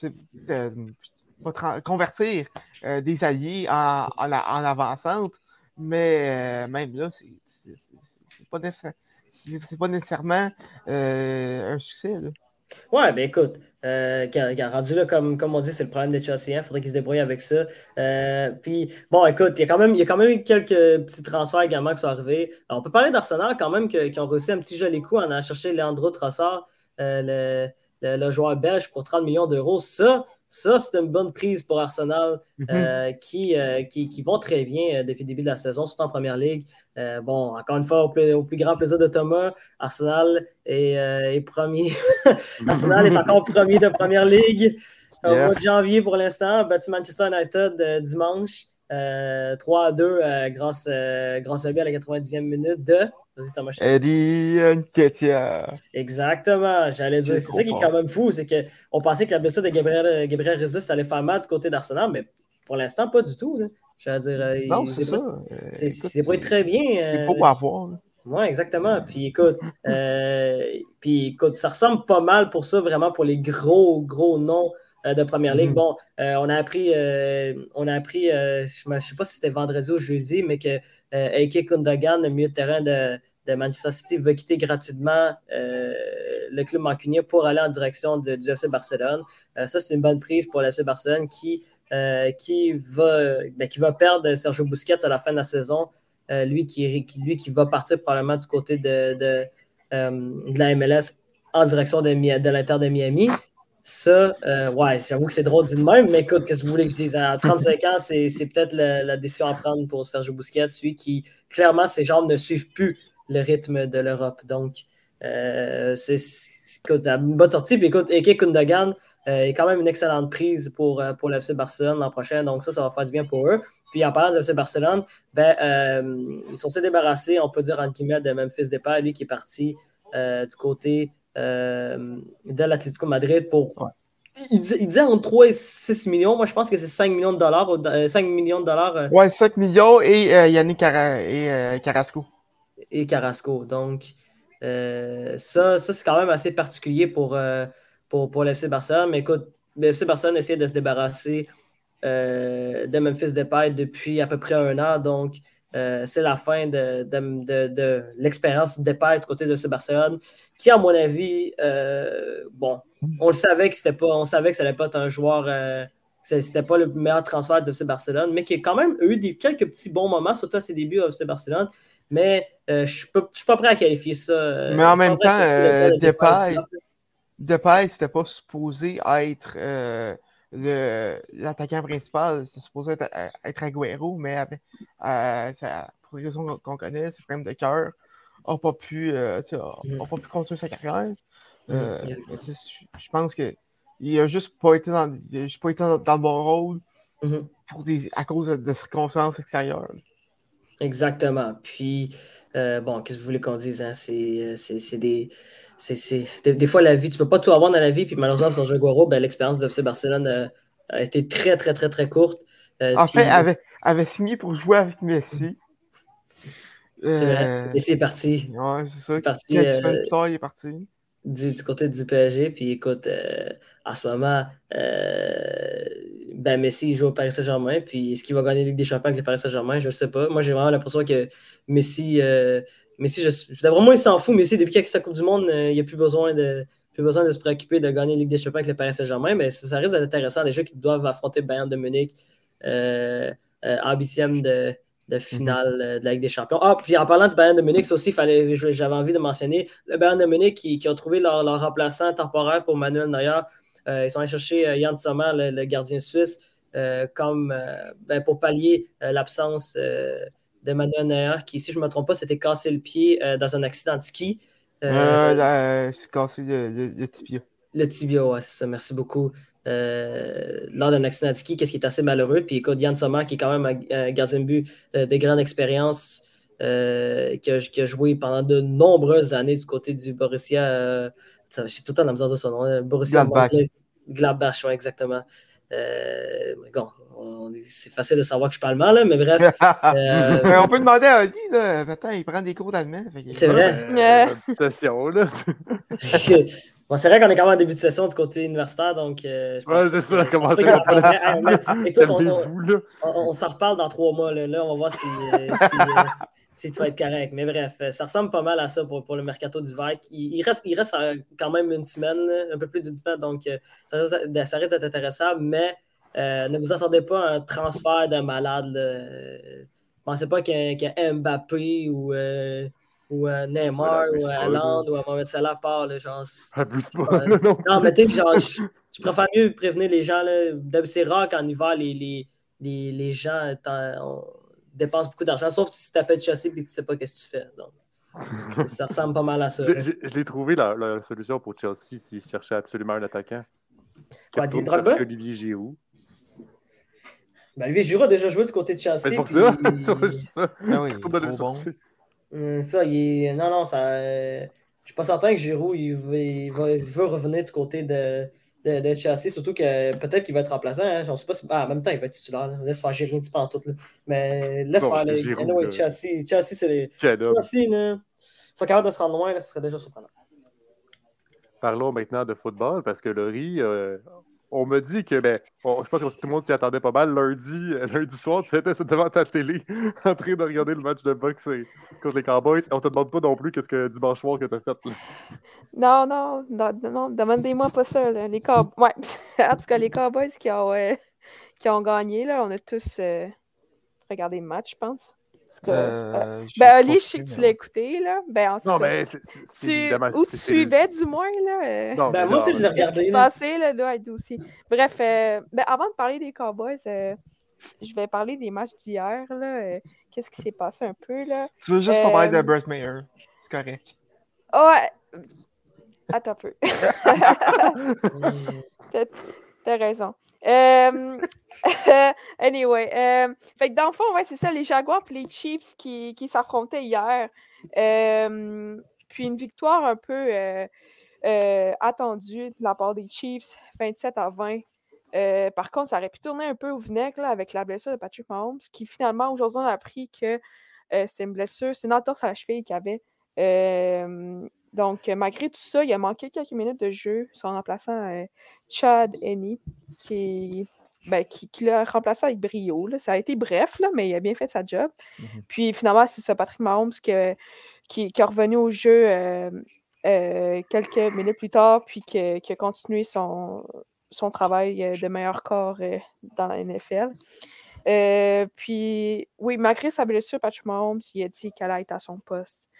convertir euh, des alliés en, en, en avançante, mais même là, c'est pas, pas, nécessairement un succès. Là. Ouais, ben écoute, rendu là, comme, comme on dit, c'est le problème des Chelsea. Il faudrait qu'ils se débrouillent avec ça. puis, bon, écoute, il y, a quand même, il y a quand même eu quelques petits transferts également qui sont arrivés. on peut parler d'Arsenal quand même, qui, ont réussi un petit joli coup en allant chercher Leandro Trossard, le, le, joueur belge, pour 30 millions d'euros. Ça, ça, c'est une bonne prise pour Arsenal mhm. euh, qui, euh, qui, qui, vont très bien euh, depuis le début de la saison, surtout en première ligue. bon, encore une fois, au plus, grand plaisir de Thomas, Arsenal est, premier. Arsenal est encore premier de première ligue. Au mois de janvier pour l'instant, battu Manchester United dimanche. 3 à 2 grâce, grâce à lui à la 90e minute de. Vas-y, Thomas. Eddie Nketiah. Exactement, j'allais dire. C'est ça qui est quand même fou, c'est qu'on pensait que la blessure de Gabriel, Gabriel Jesus allait faire mal du côté d'Arsenal, mais pour l'instant, pas du tout. Dire, non, c'est ça. C'est pas très bien. C'est beau à voir. Oui, exactement. Puis écoute, euh, puis écoute, ça ressemble pas mal pour ça, vraiment pour les gros, gros noms euh, de première ligue. Mm-hmm. Bon, euh, on a appris, on a appris je ne sais pas si c'était vendredi ou jeudi, mais que Eke Kundagan, le milieu de terrain de, Manchester City, va quitter gratuitement le club mancunien pour aller en direction du FC Barcelone. ça, c'est une bonne prise pour le FC Barcelone qui, qui, va, ben, qui va perdre Sergio Busquets à la fin de la saison. Euh, lui, qui, lui qui va partir probablement du côté de, de, euh, la MLS en direction de, de l'Inter de Miami. Ça, euh, ouais, j'avoue que c'est drôle de même, mais écoute, qu'est-ce que vous voulez que je dise? À 35 ans, c'est, peut-être la, décision à prendre pour Sergio Busquets, celui qui, clairement, ses jambes ne suivent plus le rythme de l'Europe. Donc, c'est, une bonne sortie. Puis écoute, Eke Kundagan, euh, est quand même une excellente prise pour, euh, pour l'FC Barcelone l'an prochain. Donc, ça, ça va faire du bien pour eux. Puis, en parlant de l'FC Barcelone, ben, euh, ils sont débarrassés, on peut dire, en guillemets, de Memphis Depay, lui qui est parti du côté de l'Atlético Madrid pour. Il, disait entre 3 et 6 millions. Moi, je pense que c'est 5 millions de dollars. 5 millions de dollars. Ouais, 5 millions et Yannick et, Carrasco. Et Carrasco. Donc, ça, ça c'est quand même assez particulier pour pour, pour l'FC Barcelone. Mais écoute, l'FC Barcelone essaie de se débarrasser euh, de Memphis Depay depuis à peu près un an. Donc, euh, c'est la fin de, de, de, l'expérience Depay du côté de l'FC Barcelone, qui, à mon avis, euh, bon, on le savait que c'était pas, on savait que ça n'allait pas être un joueur. c'était pas le meilleur transfert du FC Barcelone, mais qui a quand même eu des, quelques petits bons moments, surtout à ses débuts au FC Barcelone. Mais je ne suis pas prêt à qualifier ça. mais en même temps, Depay, Depay, c'était pas supposé être euh, l'attaquant principal, c'était supposé être, euh, être Aguero, mais euh, pour les raisons qu'on connaît, ses problèmes de cœur n'a pas, pu, euh, mm. pas pu continuer sa carrière. Mm. je pense qu'il a juste pas été dans, juste pas été dans, le bon rôle mm-hmm. pour des, à cause de, de circonstances extérieures. Exactement. Puis, euh, bon, qu'est-ce que vous voulez qu'on dise? Hein? C'est euh, des, des, des, fois, la vie, tu peux pas tout avoir dans la vie. Puis malheureusement, Sergio Aguero, ben, l'expérience de FC Barcelone a, a, été très, très, très, très courte. Euh, en fait, avait, avait signé pour jouer avec Messi. C'est vrai. Messi est parti. Ouais, c'est ça. Parti, Quelques semaines plus tard, il est parti. Du, du, côté du PSG. Puis écoute, à ce moment, ben Messi joue au Paris Saint-Germain, puis est-ce qu'il va gagner la Ligue des Champions avec le Paris Saint-Germain? Je ne sais pas. Moi, j'ai vraiment l'impression que Messi, euh, Messi je, vraiment, il s'en fout. Messi, depuis qu'il a sa Coupe du Monde, euh, il n'y a plus besoin, de, plus besoin de se préoccuper de gagner la Ligue des Champions avec le Paris Saint-Germain, mais ça, risque d'être intéressant. Déjà qu'ils doivent affronter Bayern de Munich euh, euh en huitième de, de finale mhm. de la Ligue des Champions. Ah, puis en parlant du Bayern de Munich, aussi, j'avais envie de mentionner le Bayern de Munich qui, qui ont trouvé leur, leur remplaçant temporaire pour Manuel Neuer. Euh, ils sont allés chercher euh, Jan Sommer, le, gardien suisse, euh, comme, ben, pour pallier l'absence de Manuel Neuer, qui, si je ne me trompe pas, s'était cassé le pied dans un accident de ski. Euh, c'est cassé le, tibia. Le tibia, ouais, c'est ça. Merci beaucoup. lors d'un accident de ski, qu'est-ce qui est assez malheureux? Puis écoute, Yann Sommer, qui est quand même un, gardien de but de grande expérience, qui, a, joué pendant de nombreuses années du côté du Borussia j'ai tout le temps la misère de son nom. Borussia Gladbach. Gladbach, ouais, exactement. Euh, bon, c'est facile de savoir que je parle mal, mais bref. Euh, on peut demander à Oli, là, attends, il prend des cours d'allemand. C'est vrai. Euh, session, là. bon, c'est vrai qu'on est quand même en début de session du côté universitaire, donc. Euh, ouais, c'est ça, commencer à pas Écoute, on, on, on, s'en reparle dans trois mois, là, là on va voir si, si, si tu vas être correct. Mais bref, euh, ça ressemble pas mal à ça pour, pour le mercato du Il, il, reste, il reste euh, quand même une semaine, un peu plus d'une semaine, donc euh, ça risque, ça risque d'être intéressant, mais ne vous attendez pas à un transfert d'un malade. Ne pensez pas a Mbappé ou, ou Neymar ou Haaland ou Mohamed Salah part. Là, genre, Abuse pas. non, non, mais tu sais, genre, je, préfère mieux prévenir les gens. C'est rare qu'en hiver, les, les, les, les gens dépenses beaucoup d'argent, sauf si tu t'appelles Chelsea et que tu ne sais pas ce que tu fais. Donc, ça ressemble pas mal à ça. Je, l'ai trouvé la, solution pour Chelsea s'ils cherchaient absolument un attaquant. Quoi, dit Drogba? Olivier Giroud. Ben, Olivier Giroud a déjà joué du côté de Chelsea. C'est pour ça? C'est juste ça. Ah oui, bon. Hum, ça, il est- Non, non, ça. euh, Je suis pas certain que Giroud il il va- il veut revenir du côté de, de, de Chelsea, surtout que peut-être qu'il va être remplaçant. Hein. On sait pas si... ah, en même temps, il va être titulaire. là. Laisse faire gérer un petit peu en tout. Là. Mais laisse Bon, faire les. Giroud, Anyway. Chelsea, Chelsea, c'est les. Chelsea, là, ils sont capables de se rendre loin, là, ce serait déjà surprenant. Parlons maintenant de football parce que Laurie, euh, on me dit que, ben, je pense que tout le monde s'y attendait pas mal. Lundi, euh, lundi soir, tu étais devant ta télé en train de regarder le match de boxe et- contre les Cowboys. On te demande pas non plus qu'est-ce que dimanche soir que t'as fait. là. Non, non, non, non, demandez-moi pas ça. Les Cow- ouais. en tout cas, les Cowboys qui ont, euh, qui ont gagné, là, on a tous euh, regardé le match, je pense. Cas, euh, Euh, ben, Ali, je sais que tu l'as écouté, là. Ben, en tout Non, cas, mais c'est tu, ou tu suivais, du moins, là. euh, Non, Ben, moi aussi, je l'ai mais- Qu'est-ce qui regardé. se là. là, aussi? Bref, euh, ben, avant de parler des Cowboys, euh, je vais parler des matchs d'hier. là, euh, Qu'est-ce qui s'est passé un peu là? Tu veux juste parler de Brett Mayer. C'est correct. Oh, ouais. Attends un peu. T'as raison. Euh, anyway, euh, fait que dans le fond, ouais, c'est ça, les Jaguars et les Chiefs qui, qui s'affrontaient hier. Euh, puis une victoire un peu attendue de la part des Chiefs, 27 à 20. Euh, par contre, ça aurait pu tourner un peu au vinaigre là, avec la blessure de Patrick Mahomes, qui finalement, aujourd'hui, on a appris que c'est une blessure, c'est une entorse à la cheville qu'il avait. Donc, euh, malgré tout ça, il a manqué quelques minutes de jeu, son remplaçant euh, Chad Henney, qui, ben, qui, qui l'a remplacé avec brio. là. Ça a été bref, là, mais il a bien fait sa job. Mhm. Puis finalement, c'est ça, Patrick Mahomes que- qui, qui est revenu au jeu euh, euh, quelques minutes plus tard, puis que- qui a continué son, son travail de meilleur corps euh, dans la NFL. Puis, oui, malgré sa blessure, Patrick Mahomes, il a dit qu'elle allait être à son poste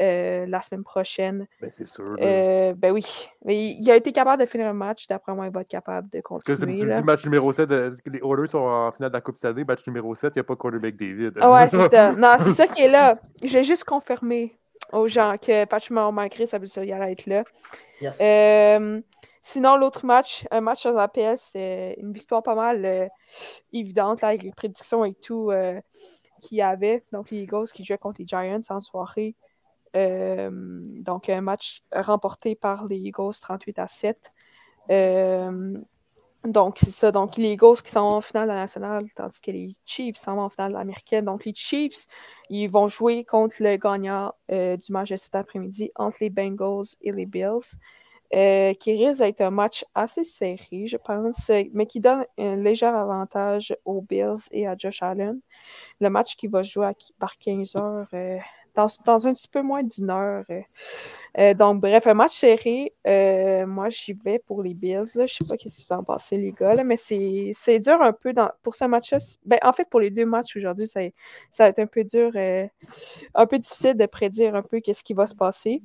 euh, la semaine prochaine. Ben, c'est sûr. Euh, ben oui, mais il a été capable de finir le match. D'après moi, il va être capable de Parce que continuer. tu me là. dis match numéro 7, euh, les Oilers sont en finale de la Coupe Stanley, match numéro 7, il n'y a pas quarterback David. Ah ouais, c'est ça. Non, c'est ça qui est là. J'ai juste confirmé aux gens que Patrick Mahomes, blessure, il allait être là. yes. Euh, sinon, l'autre match, un match sans appel, c'est une victoire pas mal euh, évidente là, avec les prédictions et tout euh, qu'il y avait. Donc, les Eagles qui jouaient contre les Giants en soirée. Euh, donc, un match remporté par les Eagles 38 à 7. Euh, donc, c'est ça. Donc, les Eagles qui sont en finale de la nationale, tandis que les Chiefs sont en finale de l'américaine. Donc, les Chiefs, ils vont jouer contre le gagnant euh, du match de cet après-midi entre les Bengals et les Bills. euh, qui risque d'être un match assez serré, je pense, mais qui donne un léger avantage aux Bills et à Josh Allen. Le match qui va jouer à- par 15 heures, dans, dans un petit peu moins d'une heure. euh. Euh, donc, bref, un match serré. Euh, moi, j'y vais pour les Bills. Là. Je sais pas qu'est-ce qu'ils en passé, les gars, là, mais c'est dur un peu dans, pour ce match-là. Ben, en fait, pour les deux matchs aujourd'hui, ça, ça va être un peu dur, euh, un peu difficile de prédire un peu qu'est-ce qui va se passer.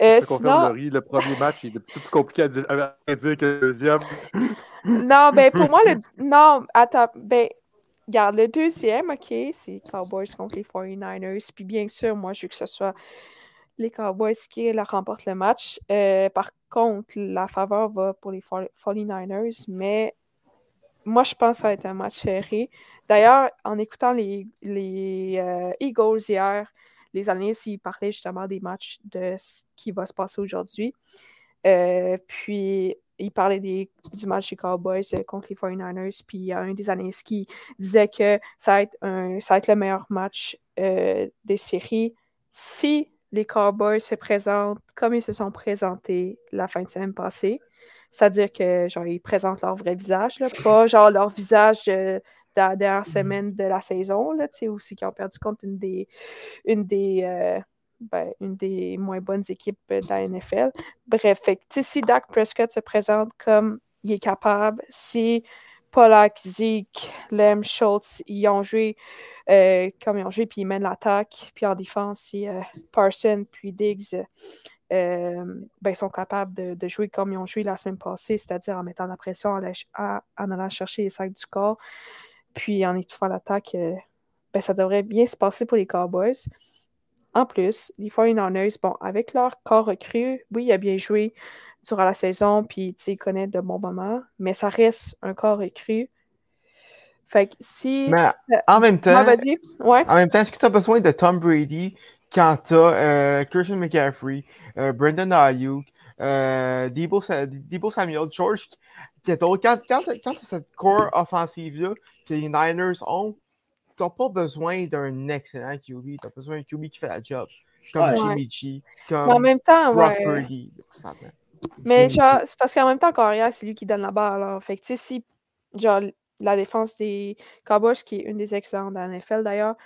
Euh, Je te confirme, sinon, Laurie, le premier match est un petit peu plus compliqué à dire, à dire que le deuxième. non, ben pour moi, le. Non, attends, ben, regarde, le deuxième, OK, c'est Cowboys contre les 49ers. Puis bien sûr, moi, je veux que ce soit les Cowboys qui remportent le match. Euh, par contre, la faveur va pour les 49ers, mais moi, je pense que ça va être un match serré. D'ailleurs, en écoutant les, les euh, Eagles hier, les analystes, ils parlaient justement des matchs de ce qui va se passer aujourd'hui. Euh, puis, ils parlaient des, du match des Cowboys euh, contre les 49ers. Puis, il y a un des analystes qui disait que ça va être, un, ça va être le meilleur match euh, des séries si les Cowboys se présentent comme ils se sont présentés la fin de semaine passée. C'est-à-dire que, genre, ils présentent leur vrai visage, là, pas genre leur visage de, de la dernière semaine de la saison, là, tu sais, aussi qui ont perdu contre une des, une des, euh, ben, une des moins bonnes équipes de la NFL. Bref, si Dak Prescott se présente comme il est capable, si Pollack, Zeke, Lem, Schultz, ils ont joué euh, comme ils ont joué, puis ils mènent l'attaque, puis en défense, si euh, Parson puis Diggs euh, ben, sont capables de, jouer comme ils ont joué la semaine passée, c'est-à-dire en mettant la pression, en, allant- chercher les sacs du corps, puis en étouffant l'attaque, euh, ben, ça devrait bien se passer pour les Cowboys. En plus, les 49ers, bon, avec leur corps recru, oui, il a bien joué durant la saison, puis tu sais, il connaît de bons moments, mais ça reste un corps recru. Fait que si. Mais en même temps, vas-y. Ouais. en même temps, est-ce que tu as besoin de Tom Brady quand tu as Christian McCaffrey, euh, Brendan Ayuk, euh, Debo, Sa- Debo Samuel, George Kittle? Quand, quand, quand tu as cette core offensive-là que les Niners ont, tu n'as pas besoin d'un excellent QB. Tu as besoin d'un QB qui fait la job. Comme Ouais. Jimmy G, Mais en comme même temps, Brock ouais. Purdy. Mais genre, c'est parce qu'en même temps, carrière, c'est lui qui donne la balle. Alors, fait que, tu sais, si, genre, la défense des Cowboys, qui est une des excellentes de la NFL d'ailleurs,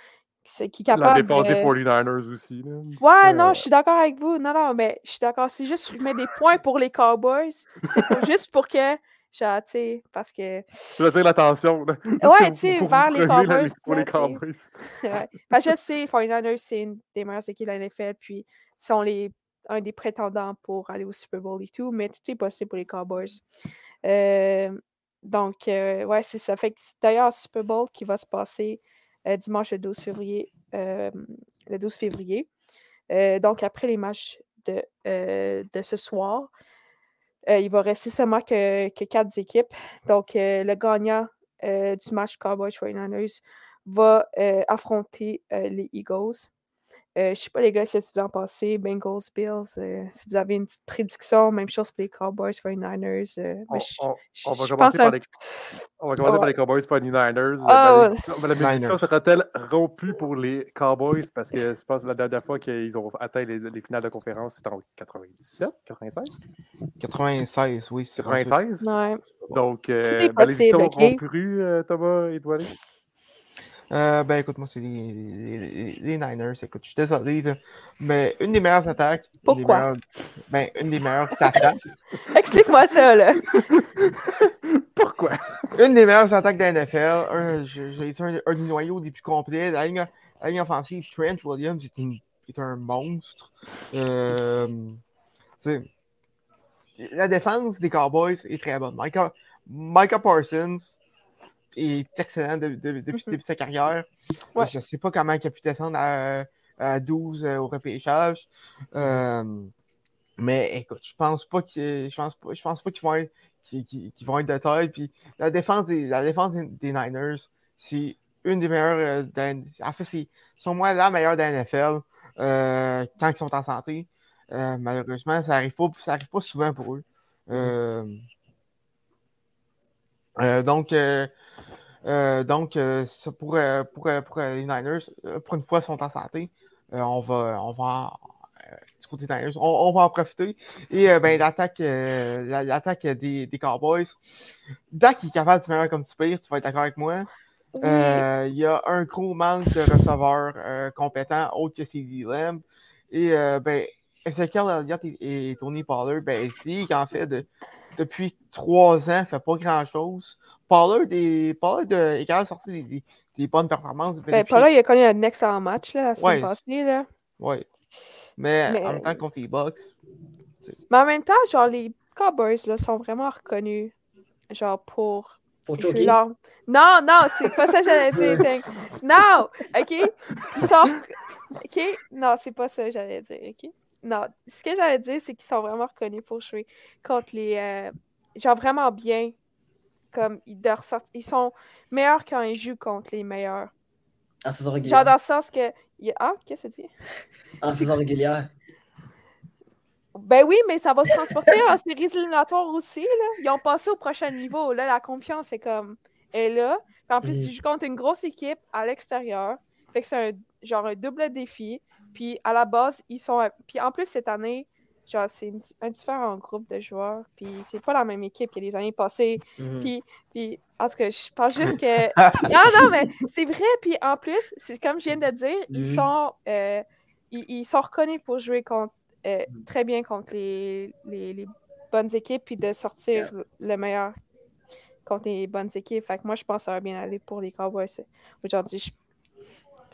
c'est qui est La capable. défense de- des 49ers aussi. Là. Ouais, Euh, non, je suis d'accord avec vous. Non, non, mais je suis d'accord. C'est juste, je mets des points pour les Cowboys. c'est juste pour que, genre, tu sais, parce que. Je veux dire l'attention. là? Ouais, tu sais, vers les Cowboys, pour les tu. Cowboys. Ouais. Je sais, 49ers, c'est une des meilleures équipes de la NFL, puis ils sont les, un des prétendants pour aller au Super Bowl et tout, mais tout est possible pour les Cowboys. Euh, donc, euh, ouais, c'est ça. Fait que d'ailleurs Super Bowl qui va se passer euh, dimanche le 12 février. euh, le 12 février. Donc, après les matchs de, de ce soir, il va rester seulement que, quatre équipes. Donc, euh, le gagnant euh, du match Cowboys 49ers va euh, affronter euh, les Eagles. Euh, je ne sais pas, les gars, qu'est-ce que vous en pensez? Bengals, Bills, euh, si vous avez une petite prédiction, même chose pour les Cowboys 49ers. euh, On, je- on- je- on va je commencer pense par un- les, on va commencer par Ouais. les Cowboys 49ers. Ah, la ouais. malédiction, la Niners. sera-t-elle rompue pour les Cowboys? Parce que je pense que la dernière fois qu'ils ont atteint les, les finales de conférence, c'était en 97, 96, 96, oui, c'est 96. Ouais. Donc, est euh, possible, malédiction ok? rompue, euh, Thomas et? Euh, ben écoute, moi c'est les, les- les- les Niners. Écoute, je suis désolé, là, mais une des meilleures attaques. une des Pourquoi? meilleures- ben, une des meilleures attaques. Explique-moi ça, là. Pourquoi? une des meilleures attaques de la NFL. Un, j'ai un, un des noyaux des plus complets. La ligne, la ligne offensive, Trent Williams est, une- est un monstre. Euh, la défense des Cowboys est très bonne. Micah, Micah Parsons est excellent de- de- depuis le début de sa carrière. Ouais. Je ne sais pas comment il a pu descendre à, à 12 euh, au repêchage. Euh, mais écoute, je pense pas que je pense pas, je pense pas qu'ils vont être qu'ils vont être de taille. Puis la défense des, la défense des, des Niners, c'est une des meilleures. euh, de en fait, c'est sont moi la meilleure de la NFL euh, quand ils sont en santé. Euh, malheureusement, ça arrive pas, ça arrive pas souvent pour eux. Euh, euh, donc, euh, donc euh, pour, euh, pour, pour, les Niners, pour une fois, ils sont en santé. On va, on va du côté des Niners, on, on va en profiter. Et ben, l'attaque la- l'attaque des, des Cowboys, Dak est capable de faire comme tu pires, tu vas être d'accord avec moi. Oui. Il y a un gros manque de receveurs compétents autres que CD Lamb. Et ben, Ezekiel Elliott et, et Tony Pollard, ben, c'est qu'en fait, de- depuis trois ans, fait pas grand-chose. Pollard, des, Pollard euh, est capable de sortir des, des- des bonnes performances. Ben, là, il a connu un excellent match, là, la semaine Ouais. passée, là. Ouais. Mais, Mais- en même temps, contre les Bucks, Mais en même temps, genre, les Cowboys, là, sont vraiment reconnus, genre, pour Pour jouer leur- Non, non, c'est pas ça que j'allais dire. Non, OK? Ils sont... OK? Non, c'est pas ça que j'allais dire, OK? Non, ce que j'allais dire, c'est qu'ils sont vraiment reconnus pour jouer contre les... euh, Genre, vraiment bien. Comme, ils, sont meilleurs quand ils jouent contre les meilleurs. En saison Genre, régulière. dans le sens que... Ah, qu'est-ce que tu dis? En saison régulière. Ben oui, mais ça va se transporter en séries éliminatoires aussi. Là. Ils ont passé au prochain niveau. Là, la confiance est comme est là. Puis en plus, ils jouent contre une grosse équipe à l'extérieur. Fait que c'est un genre un double défi. Puis à la base, ils sont. Puis en plus, cette année, genre, c'est une- un différent groupe de joueurs. Puis c'est pas la même équipe que les années passées. Mhm. Puis, puis, en tout cas, je pense juste que. non, non, mais c'est vrai. Puis en plus, c'est comme je viens de dire, ils Mhm. sont. euh, ils, ils sont reconnus pour jouer contre, euh, Mhm. très bien contre les, les, les bonnes équipes, puis de sortir le meilleur contre les bonnes équipes. Fait que moi, je pense que ça va bien aller pour les Cowboys aujourd'hui. Je,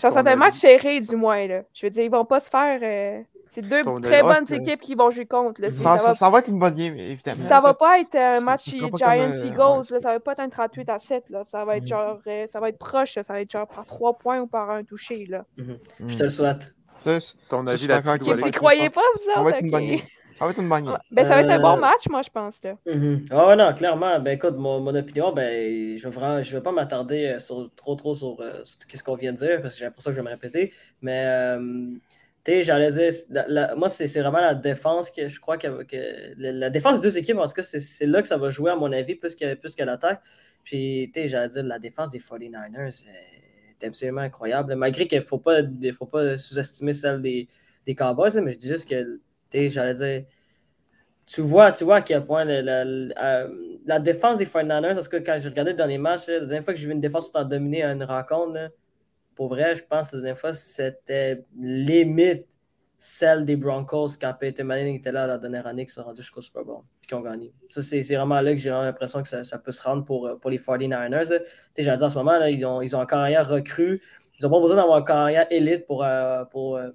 je Ton c'est un match serré, du moins. Là. Je veux dire, ils vont pas se faire. euh, c'est deux Ton très avis? Ah, bonnes équipes qui vont jouer contre. Là. Ça, ça va ça- ça va être une bonne game, évidemment. ça va pas être un ce- match Giants euh, Eagles, ouais. là, ça va pas être un 38 à 7, là. Ça va être Mhm. genre euh, ça va être proche, là. ça va être genre par 3 points ou par un touché là. Je Hmm. te le souhaite. Ça, Ton Ça, je avis là-dessus, Vous y croyez pas vous Ça va être une bonne game. Ça va être une bonne game. Ben, ça va être un bon Euh, match, moi, je pense. Là. Mhm. Ah non, clairement. Ben écoute, mon, mon opinion, ben, je ne je vais pas m'attarder euh, sur, trop trop sur, euh, sur tout ce qu'on vient de dire, parce que j'ai l'impression que je vais me répéter. Mais euh, tu sais, j'allais dire, la- la- moi, c'est c'est vraiment la défense que je crois que, que- la, la défense des deux équipes, en tout cas, c'est- c'est là que ça va jouer, à mon avis, plus que, plus que l'attaque. Puis, tu sais, j'allais dire, la défense des 49ers est absolument incroyable. Malgré qu'il ne faut pas, faut pas sous-estimer celle des, des Cowboys, mais je dis juste que, j'allais dire, tu vois, tu vois à quel point la, la- défense des 49ers, parce que quand j'ai regardé le dernier match, la dernière fois que j'ai vu une défense tout en dominer une rencontre, pour vrai, je pense que la dernière fois, c'était limite celle des Broncos quand Peyton Manning était là la dernière année qui sont rendus jusqu'au Super Bowl puis qui ont gagné. Ça, c'est vraiment là que j'ai l'impression que ça, peut se rendre pour, euh, pour les 49ers. là. Tu sais, j'allais dire en ce moment, là, ils, ont, ils ont un carrière recru. Ils n'ont pas besoin d'avoir un carrière élite pour, euh, pour, euh,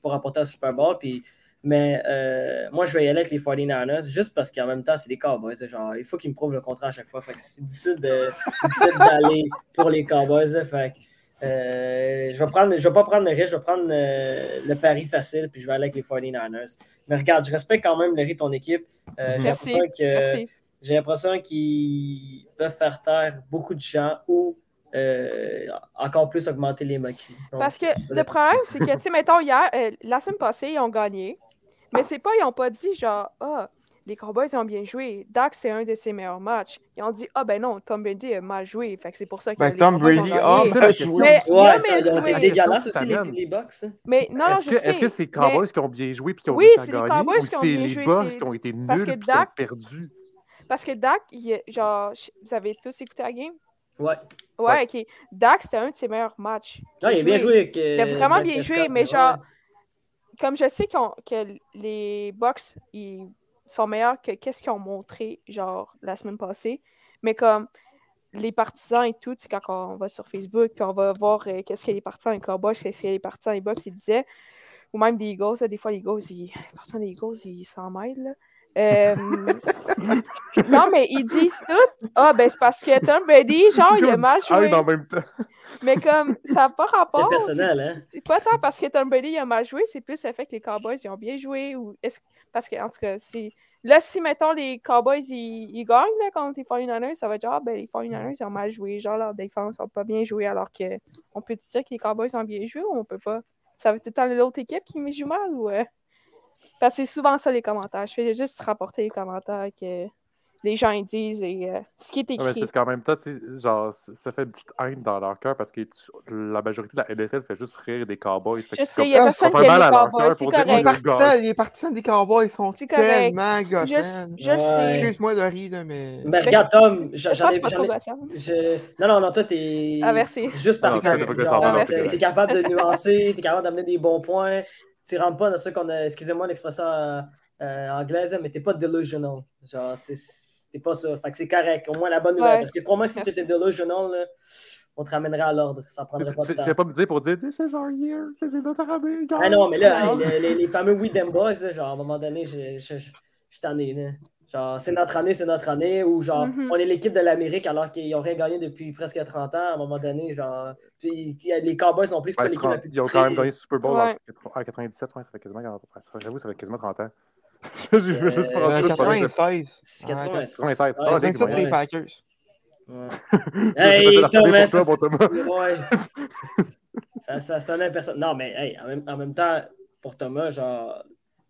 pour apporter un Super Bowl. Puis mais euh, moi, je vais y aller avec les 49ers juste parce qu'en même temps, c'est des Cowboys. Genre, il faut qu'ils me prouvent le contraire à chaque fois. Fait que c'est difficile d'aller pour les Cowboys. Fait que, euh, je vais prendre, je vais pas prendre le risque, je vais prendre euh, le pari facile, puis je vais aller avec les 49ers. Mais regarde, je respecte quand même le rythme de ton équipe. J'ai l'impression que j'ai l'impression qu'ils peuvent faire taire beaucoup de gens ou euh, encore plus augmenter les moqueries. Donc, Parce que le problème, c'est que, tu sais, mettons, hier, euh, la semaine passée, ils ont gagné. Mais c'est pas, ils ont pas dit genre, ah, les Cowboys ils ont bien joué. Dak, c'est un de ses meilleurs matchs. Ils ont dit, ah, ben non, Tom Brady a mal joué. Fait que c'est pour ça que Ben, les Tom Brady gagné. a mal joué. Mais Ouais, mal ils ont été joué. dégueulasses Question aussi, les, les Bucks. hein. Mais non, non, Est-ce je que sais. est-ce que c'est mais- Cowboys qui ont bien joué puis qui ont Oui, réussi à c'est les Cowboys ou qui ont c'est les Bucks qui ont été nuls parce que puis qui ont Dak- perdu? Parce que Dak, genre, vous avez tous écouté la game? Ouais. Ouais, ok. Dak, c'était un de ses meilleurs matchs. Non, il a bien joué. Il a vraiment Dak bien joué, mais ouais. genre, comme je sais qu'on- que les Bucks ils sont meilleurs que qu'est-ce qu'ils ont montré, genre, la semaine passée, mais comme les partisans et tout, quand on va sur Facebook, puis on va voir euh, qu'est-ce que les partisans des Cowboys, qu'est-ce que les partisans des Bucks, ils disaient, ou même des Eagles, là, des fois, les Eagles, ils, les partisans des Eagles, ils s'en mêlent, là. Euh, non, mais ils disent tout. Ah, ben c'est parce que Tom Brady, genre, il a mal Ah oui, joué. mais en même temps. Mais comme, ça n'a pas rapport. c'est- personnel, hein? c'est pas tant parce que Tom Brady a mal joué, c'est plus le fait que les Cowboys ils ont bien joué. ou est-ce Parce que, en tout cas, c'est. Là, si, mettons, les Cowboys ils, ils gagnent là, contre les 49ers, ça va être genre, ah, ben, les 49ers ils ont mal joué. Genre, leur défense n'a pas bien joué, alors que on peut dire que les Cowboys ont bien joué ou on peut pas? Ça va être tout le temps l'autre équipe qui joue mal ou. euh? Parce que c'est souvent ça les commentaires. Je fais juste rapporter les commentaires que les gens ils disent et euh, ce qui est Ouais, mais écrit. parce qu'en même temps, genre, ça fait une petite haine dans leur cœur parce que tu- la majorité de la NFL fait juste rire des Cowboys. Je sais, c'est il y a Ah, personne qui aime mal les à leur Cowboys, cœur c'est pour dire, Les Ouais, correct. le gars. partisans, les partisans des Cowboys sont C'est correct. tellement Je, gossants. je sais. Excuse-moi de rire, là, mais. Ben, regarde, Tom, Je j'en ai. je- Non, non, non, toi, t'es. Ah, merci. Juste par T'es capable de nuancer, t'es capable d'amener des bons points. Tu rentres pas dans ce qu'on a. Excusez-moi l'expression euh, euh, anglaise, mais t'es pas delusional. Genre, c'est. T'es pas ça. Fait que c'est correct. Au moins, la bonne nouvelle. Ouais. Parce que crois-moi que si t'étais delusional, là, on te ramènerait à l'ordre. Ça Tu prendrait pas de tu temps. vas pas me dire pour dire This is our year, this is notre année. Ah non, mais là, les, les- les fameux We Them Boys, là, genre, à un moment donné, je, je, je, je t'en ai, là. Genre, c'est notre année, c'est notre année, ou genre, Mhm. on est l'équipe de l'Amérique alors qu'ils n'ont rien gagné depuis presque 30 ans, à un moment donné, genre. Puis, les Cowboys non plus, c'est pas Ouais, l'équipe la 30 plus ils ont quand même gagné le Super Bowl Ouais. en en 97, ouais, ça fait quasiment 40 ans. J'avoue, ça fait quasiment 30 ans. Je me suis juste pas Euh, rendu Euh, compte, je pensais que- 96. C'est Ah, 96. 96. Ouais, Ah, 27, c'est les ouais. Packers. Ouais. Hey, Thomas, pour toi, bon Thomas. Ouais. ça, ça sonnait personne. Non, mais hey, en, même, en même temps, pour Thomas, genre,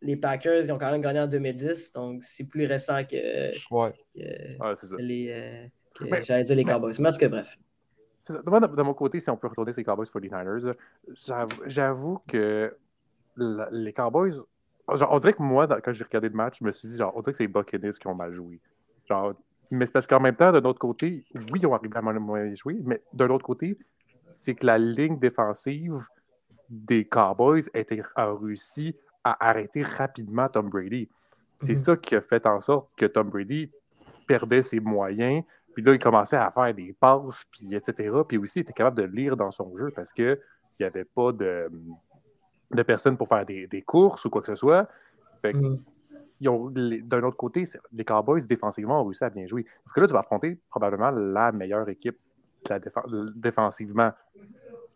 les Packers, ils ont quand même gagné en 2010, donc c'est plus récent que, Ouais. que Ouais, c'est ça. les. euh, J'allais dire les mais- Cowboys. Mais en tout cas, bref. C'est ça. Moi, de, de mon côté, si on peut retourner ces Cowboys 49ers, là, j'avoue- j'avoue que la- les Cowboys. Genre, on dirait que moi, dans- quand j'ai regardé le match, je me suis dit, genre, on dirait que c'est les Buccaneers qui ont mal joué. Genre, mais c'est parce qu'en même temps, d'un autre côté, oui, ils ont arrivé à mal mal jouer, mais d'un autre côté, c'est que la ligne défensive des Cowboys était, a réussi à arrêter rapidement Tom Brady. C'est Mhm. ça qui a fait en sorte que Tom Brady perdait ses moyens. Puis là, il commençait à faire des passes, puis etc. Puis aussi, il était capable de lire dans son jeu parce qu'il n'y avait pas de, de personnes pour faire des, des courses ou quoi que ce soit. Fait que Mhm. d'un autre côté, les Cowboys, défensivement, ont réussi à bien jouer. Parce que là, tu vas affronter probablement la meilleure équipe la défensivement,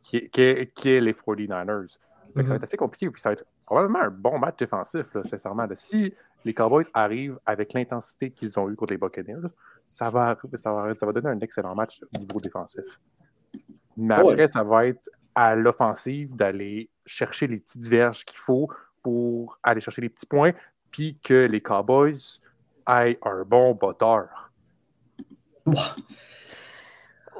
qui est, qui est- qui est les 49ers. Fait que Ça va Mhm. être assez compliqué. Puis ça va être probablement un bon match défensif, là, sincèrement. Si les Cowboys arrivent avec l'intensité qu'ils ont eu contre les Buccaneers, ça va, ça, va, ça va donner un excellent match au niveau défensif. Mais après, Ouais. ça va être à l'offensive d'aller chercher les petites verges qu'il faut pour aller chercher les petits points, puis que les Cowboys aient un bon botteur.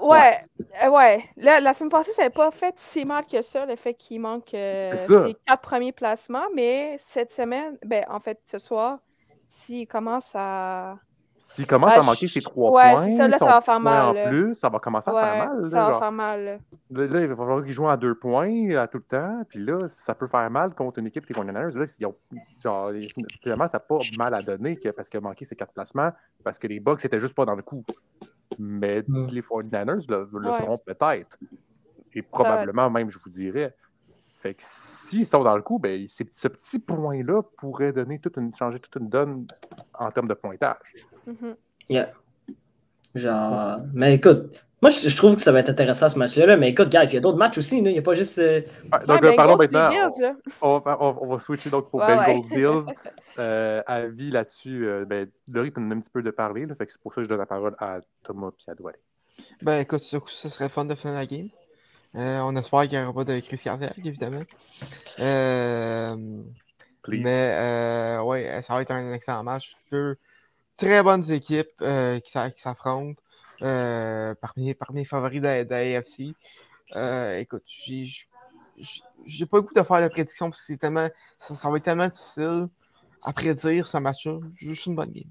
Ouais, euh, ouais. Là, la semaine passée, ça n'avait pas fait si mal que ça, le fait qu'il manque euh, ses quatre premiers placements. Mais cette semaine, ben, en fait, ce soir, s'il commence à. S'il commence Ah, à manquer je- ses trois ouais, points, ça, là, ça va faire mal, en plus, ça va commencer à faire mal. là, ça va genre. faire mal. là. Il va falloir qu'ils jouent à deux points à tout le temps. Puis là, ça peut faire mal contre une équipe qui est Niners. Là, ils ont, genre, finalement, ça n'a pas mal à donner que, parce qu'il a manqué ses quatre placements, parce que les Bucks n'étaient juste pas dans le coup. Mais Mm. les 49ers le, le Ouais. feront peut-être. Et probablement même, je vous dirais. Fait que s'ils sont dans le coup, ben, ces- ce petit point-là pourrait donner toute une, changer toute une donne en termes de pointage. Mhm. Yeah. Genre, mais écoute, moi je, je trouve que ça va être intéressant ce match-là, là, mais écoute, guys, il y a d'autres matchs aussi, là. il n'y a pas juste. euh, Ah, donc, Ouais, euh, pardon, Bengals, maintenant, Bills, on, on- on- on va switcher donc pour Ouais, Bengals ouais. Bills. Euh, avis là-dessus, euh, ben, Laurie peut un petit peu de parler, là, fait que c'est pour ça que je donne la parole à Thomas et à. Ben écoute, ce coup, ce serait fun de finir la game. Euh, on espère qu'il n'y aura pas de crise cardiaque, évidemment. Euh, Please. mais euh, ouais, ça va être un excellent match. Deux très bonnes équipes euh, qui s'a- qui s'affrontent. euh, parmi, parmi les favoris de, de la AFC. Euh, écoute, j'ai pas le goût de faire la prédiction parce que c'est tellement, ça, ça va être tellement difficile à prédire ce match-là. Juste une bonne game.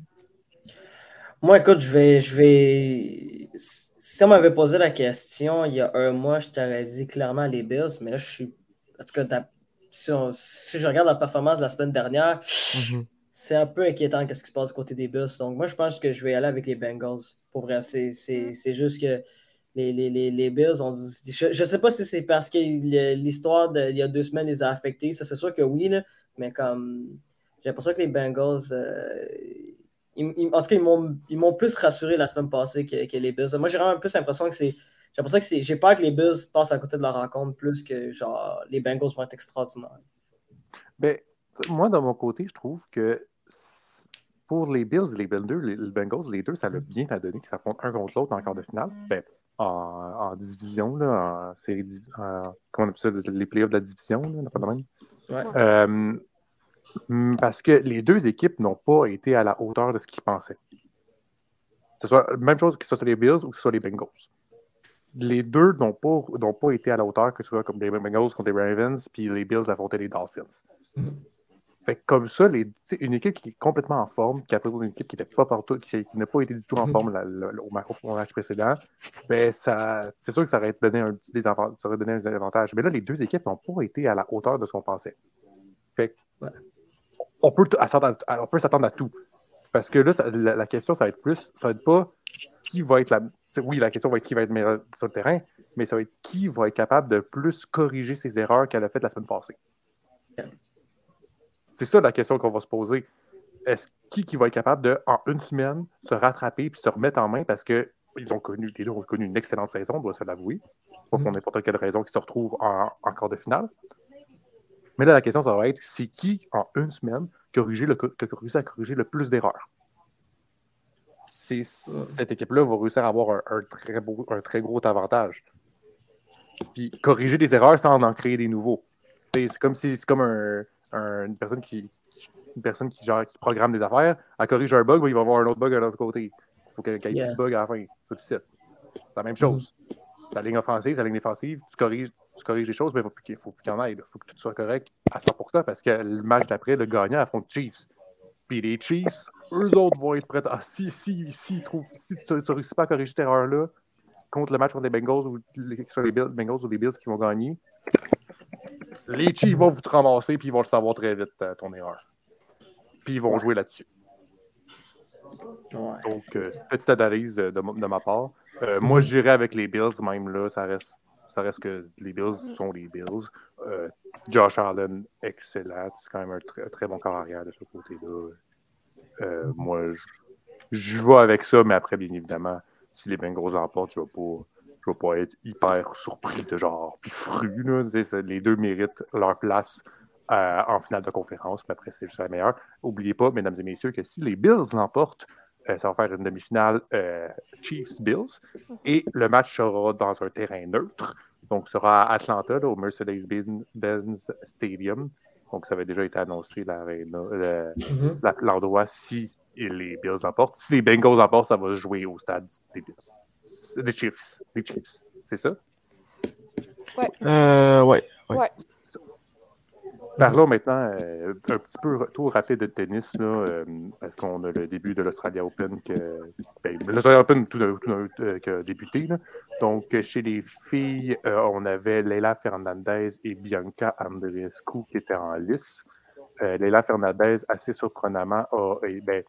Moi, écoute, je vais, je vais. Si on m'avait posé la question il y a un mois, je t'aurais dit clairement les Bills, mais là, je suis. En tout cas, si, on- si je regarde la performance de la semaine dernière, c'est un peu inquiétant qu'est-ce qui se passe du côté des Bills. Donc, moi, je pense que je vais y aller avec les Bengals. Pour vrai, c'est c'est- c'est juste que les, les, les, les Bills ont dit- Je ne sais pas si c'est parce que l'histoire d'il y a deux semaines les a affectés. Ça, c'est sûr que oui, là, mais comme. J'ai l'impression que les Bengals. euh, ils- ils- en tout cas, ils m'ont ils m'ont plus rassuré la semaine passée que, que les Bills. Moi, j'ai vraiment plus l'impression que c'est. J'ai l'impression que c'est. J'ai peur que les Bills passent à côté de la rencontre plus que genre les Bengals vont être extraordinaires. Ben, moi, de mon côté, je trouve que pour les Bills et les Bengals, les, les Bengals, les deux, ça l'a bien à donner qu'ils s'affrontent un contre l'autre en quart de finale. Ben, en, en division, là, en série en- comment on appelle ça, les playoffs de la division, là, pas de même? Ouais. Euh, hum, parce que les deux équipes n'ont pas été à la hauteur de ce qu'ils pensaient. Que ce soit même chose que ce soit les Bills ou que ce soit les Bengals. Les deux n'ont pas, n'ont pas été à la hauteur, que ce soit comme les Bengals contre les Ravens, puis les Bills affrontaient les Dolphins. Fait que comme ça, les, une équipe qui est complètement en forme, qui a pris une équipe qui n'était pas partout, qui, qui n'a pas été du tout en Mhm. forme la- la- au, au match précédent, ben ça, c'est sûr que ça aurait donné un petit désavantage, ça aurait donné un avantage. Mais là, les deux équipes n'ont pas été à la hauteur de ce qu'on pensait. Fait que, Ouais. on peut t- s'attendre à, on peut s'attendre à tout. Parce que là, ça- la, question, ça va être plus, ça va être pas qui va être la. Oui, la question va être qui va être meilleur sur le terrain, mais ça va être qui va être capable de plus corriger ses erreurs qu'elle a faites la semaine passée. C'est ça la question qu'on va se poser. Est-ce qui, qui va être capable de, en une semaine, se rattraper puis se remettre en main parce que ils ont connu, les deux ont connu une excellente saison, on doit se l'avouer. Pas pour Mhm. n'importe quelle raison qu'ils se retrouvent en, en quart de finale. Mais là, la question, ça va être c'est qui, en une semaine, corriger le, qui a réussi à corriger le plus d'erreurs? C'est, cette équipe-là va réussir à avoir un, un très beau, un très gros avantage. Puis corriger des erreurs sans en créer des nouveaux. C'est c'est comme si c'est comme un, un- une personne qui une personne qui, genre, qui programme des affaires, elle corrige un bug, il va y avoir un autre bug de l'autre côté. Il faut qu'il y ait Yeah. plus de bug à la fin. Tout de suite. C'est la même chose. La ligne offensive, la ligne défensive, tu corriges, tu corriges les choses, mais il faut plus qu'il faut plus qu'il y en ait. Il faut que tout soit correct à 100% parce que le match d'après, le gagnant affronte Chiefs. Puis les Chiefs, eux autres vont être prêts à. Si, si, si, trouvent- si tu ne réussis pas à corriger cette erreur-là contre le match contre les Bengals ou les, les Bills, Bengals ou les Bills qui vont gagner, les Chiefs vont vous te ramasser puis ils vont le savoir très vite, euh, ton erreur. Puis ils vont jouer là-dessus. Ouais. Donc, euh, petite analyse euh, de, ma part. Euh, moi, je dirais avec les Bills, même là, ça reste, ça reste que les Bills sont les Bills. Euh, Josh Allen, excellent. C'est quand même un très, très bon corps arrière de ce côté-là. Moi, je, je vais avec ça, mais après, bien évidemment, si les Bengals l'emportent, je ne vais pas. Je vais pas être hyper surpris de genre, puis fru. Là, les deux méritent leur place euh, en finale de conférence, mais après, c'est juste la meilleure. N'oubliez pas, mesdames et messieurs, que si les Bills l'emportent, euh, ça va faire une demi-finale euh, Chiefs-Bills. Et le match sera dans un terrain neutre. Donc, sera à Atlanta, là, au Mercedes-Benz Stadium. Donc, ça avait déjà été annoncé Mhm. la- l'endroit si les Bills l'emportent. Si les Bengals l'emportent, ça va se jouer au stade des Bills. Des Chiefs. Des Chiefs. C'est ça? Euh, ouais. Ouais. Parlons maintenant euh, un petit peu retour rapide de tennis, là, euh, parce qu'on a le début de l'Australia Open que ben, l'Australia Open tout, tout, euh, qui a débuté. là. Donc, euh, chez les filles, euh, on avait Leila Fernandez et Bianca Andreescu qui étaient en lice. Euh, Leila Fernandez, assez surprenamment, a, et, ben,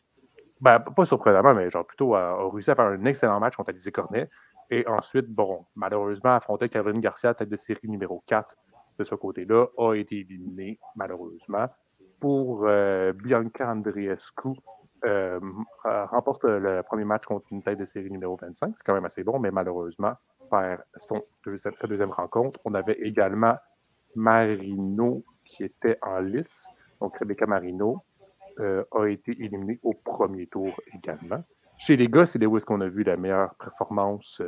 ben, pas surprenamment, mais genre plutôt a, a réussi à faire un excellent match contre Alizé Cornet. Et ensuite, bon, malheureusement, affronter Caroline Garcia, tête de série numéro 4 de ce côté-là, a été éliminé, malheureusement. Pour euh, Bianca Andreescu, euh, euh, remporte le premier match contre une tête de série numéro 25. C'est quand même assez bon, mais malheureusement, perd son sa deuxième rencontre. On avait également Marino qui était en lice. Donc, Rebecca Marino euh, a été éliminée au premier tour également. Chez les gars, c'est est-ce qu'on a vu la meilleure performance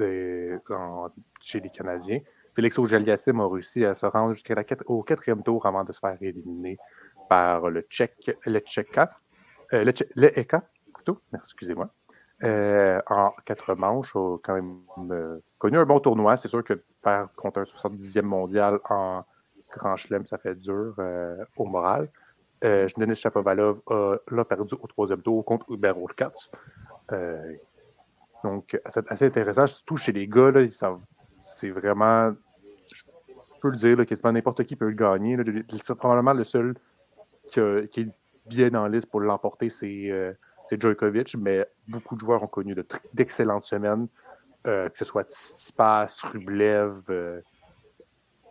euh, chez les Canadiens. Félix Auger-Aliassime a réussi à se rendre jusqu'au quatrième tour avant de se faire éliminer par le Tchèque, le Tchèka, euh, le, Tchè- le EKA, excusez-moi. En quatre manches, a quand même connu un bon tournoi. C'est sûr que perdre contre un 70e mondial en Grand Chelem, ça fait dur au moral. Euh, Denis Chapovalov a, l'a perdu au troisième tour contre Hubert Urkatz. Euh, donc, c'est assez intéressant, surtout chez les gars, là, c'est vraiment, je peux le dire, là, quasiment n'importe qui peut le gagner. C'est probablement le seul qui, est bien en liste pour l'emporter, c'est euh, Djokovic, mais beaucoup de joueurs ont connu d'excellentes semaines, euh, que ce soit Tsitsipas, Rublev,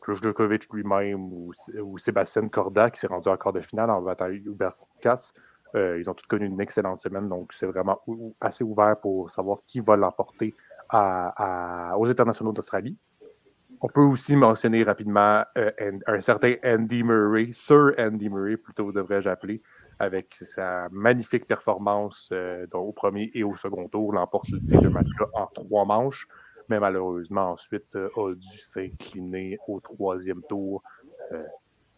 euh, Djokovic lui-même ou, Sébastien Corda qui s'est rendu en quart de finale en battant Hubert Katz. Euh, ils ont tous connu une excellente semaine, donc c'est vraiment assez ouvert pour savoir qui va l'emporter aux internationaux d'Australie. On peut aussi mentionner rapidement euh, un, certain Andy Murray, Sir Andy Murray, plutôt devrais-je appeler, avec sa magnifique performance euh, au premier et au second tour, l'emporte ces deux matchs-là en trois manches, mais malheureusement ensuite euh, a dû s'incliner au troisième tour. Euh,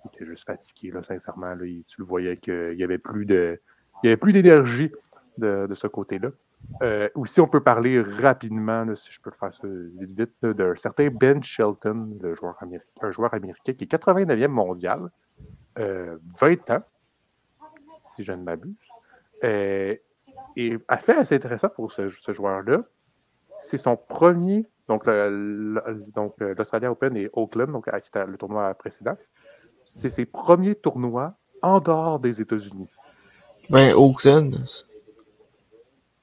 il était juste fatigué, là, sincèrement. Là, tu le voyais qu'il n'y avait plus de, il y avait plus d'énergie de, ce côté-là. Euh, aussi, on peut parler rapidement, si je peux le faire vite, vite, d'un certain Ben Shelton, le joueur un joueur américain qui est 89e mondial, euh, 20 ans, si je ne m'abuse. Euh, et fait assez intéressant pour ce joueur-là, c'est son premier, donc euh, l'Australia Open et Oakland, donc à- qui était le tournoi précédent, c'est ses premiers tournois en dehors des États-Unis. Ben, Auckland.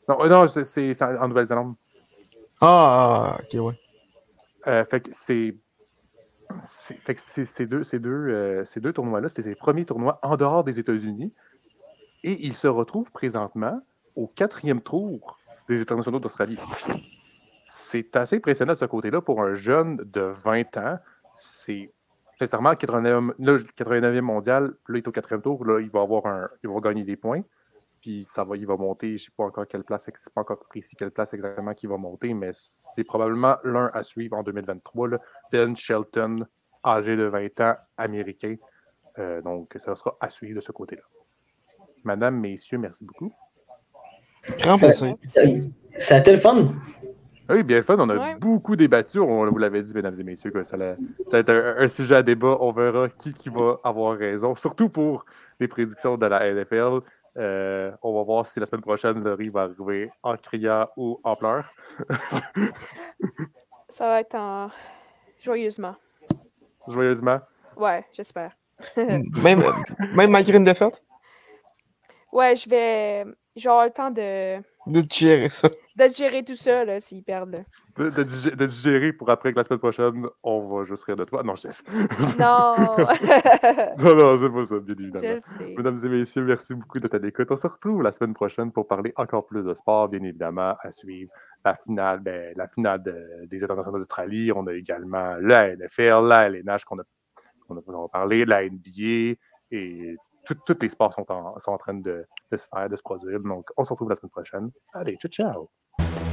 Non, euh, non c'est- en Nouvelle-Zélande. Ah, ok, ouais. Euh, fait que c'est. Fait que c'est- ces deux, ces deux, euh, ces deux tournois-là, c'était ses premiers tournois en dehors des États-Unis. Et il se retrouve présentement au quatrième tour des internationaux d'Australie. C'est assez impressionnant de ce côté-là pour un jeune de 20 ans. C'est sincèrement 89e, là, 89e mondial, là, il est au quatrième tour, là, il va avoir un, il va gagner des points. Puis ça va, il va monter, je ne sais pas encore quelle place, c'est pas encore précis quelle place exactement qu'il va monter, mais c'est probablement l'un à suivre en 2023. là. Ben Shelton, âgé de 20 ans, américain. Euh, donc, ça sera à suivre de ce côté-là. Madame, messieurs, merci beaucoup. Grand Ça- plaisir. Ça a été le fun. Oui, bien fun. On a Ouais. beaucoup débattu. On vous l'avait dit, mesdames et messieurs, que ça, allait- ça va être un, un sujet à débat. On verra qui, qui va avoir raison, surtout pour les prédictions de la NFL. Euh, on va voir si la semaine prochaine, Laurie va arriver en criant ou en pleurs. Ça va être en... joyeusement. Joyeusement. Ouais, j'espère. Même, même malgré une défaite, Ouais, je vais. J'aurai le temps de, de gérer ça. de gérer tout ça, là, s'ils perdent. De, de digé- de digérer pour après que la semaine prochaine, on va juste rire de toi. Non, je laisse. Non! non, non, c'est pas ça, bien évidemment. je le sais. Mesdames et messieurs, merci beaucoup de votre écoute. On se retrouve la semaine prochaine pour parler encore plus de sport, bien évidemment, à suivre la finale, ben, la finale de- des internationaux d'Australie. On a également la NFL, la LNH qu'on a, On, a, on va parler de la NBA et tous les sports sont en, sont en train de, de se faire, de se produire. Donc, on se retrouve la semaine prochaine. Allez, ciao, ciao!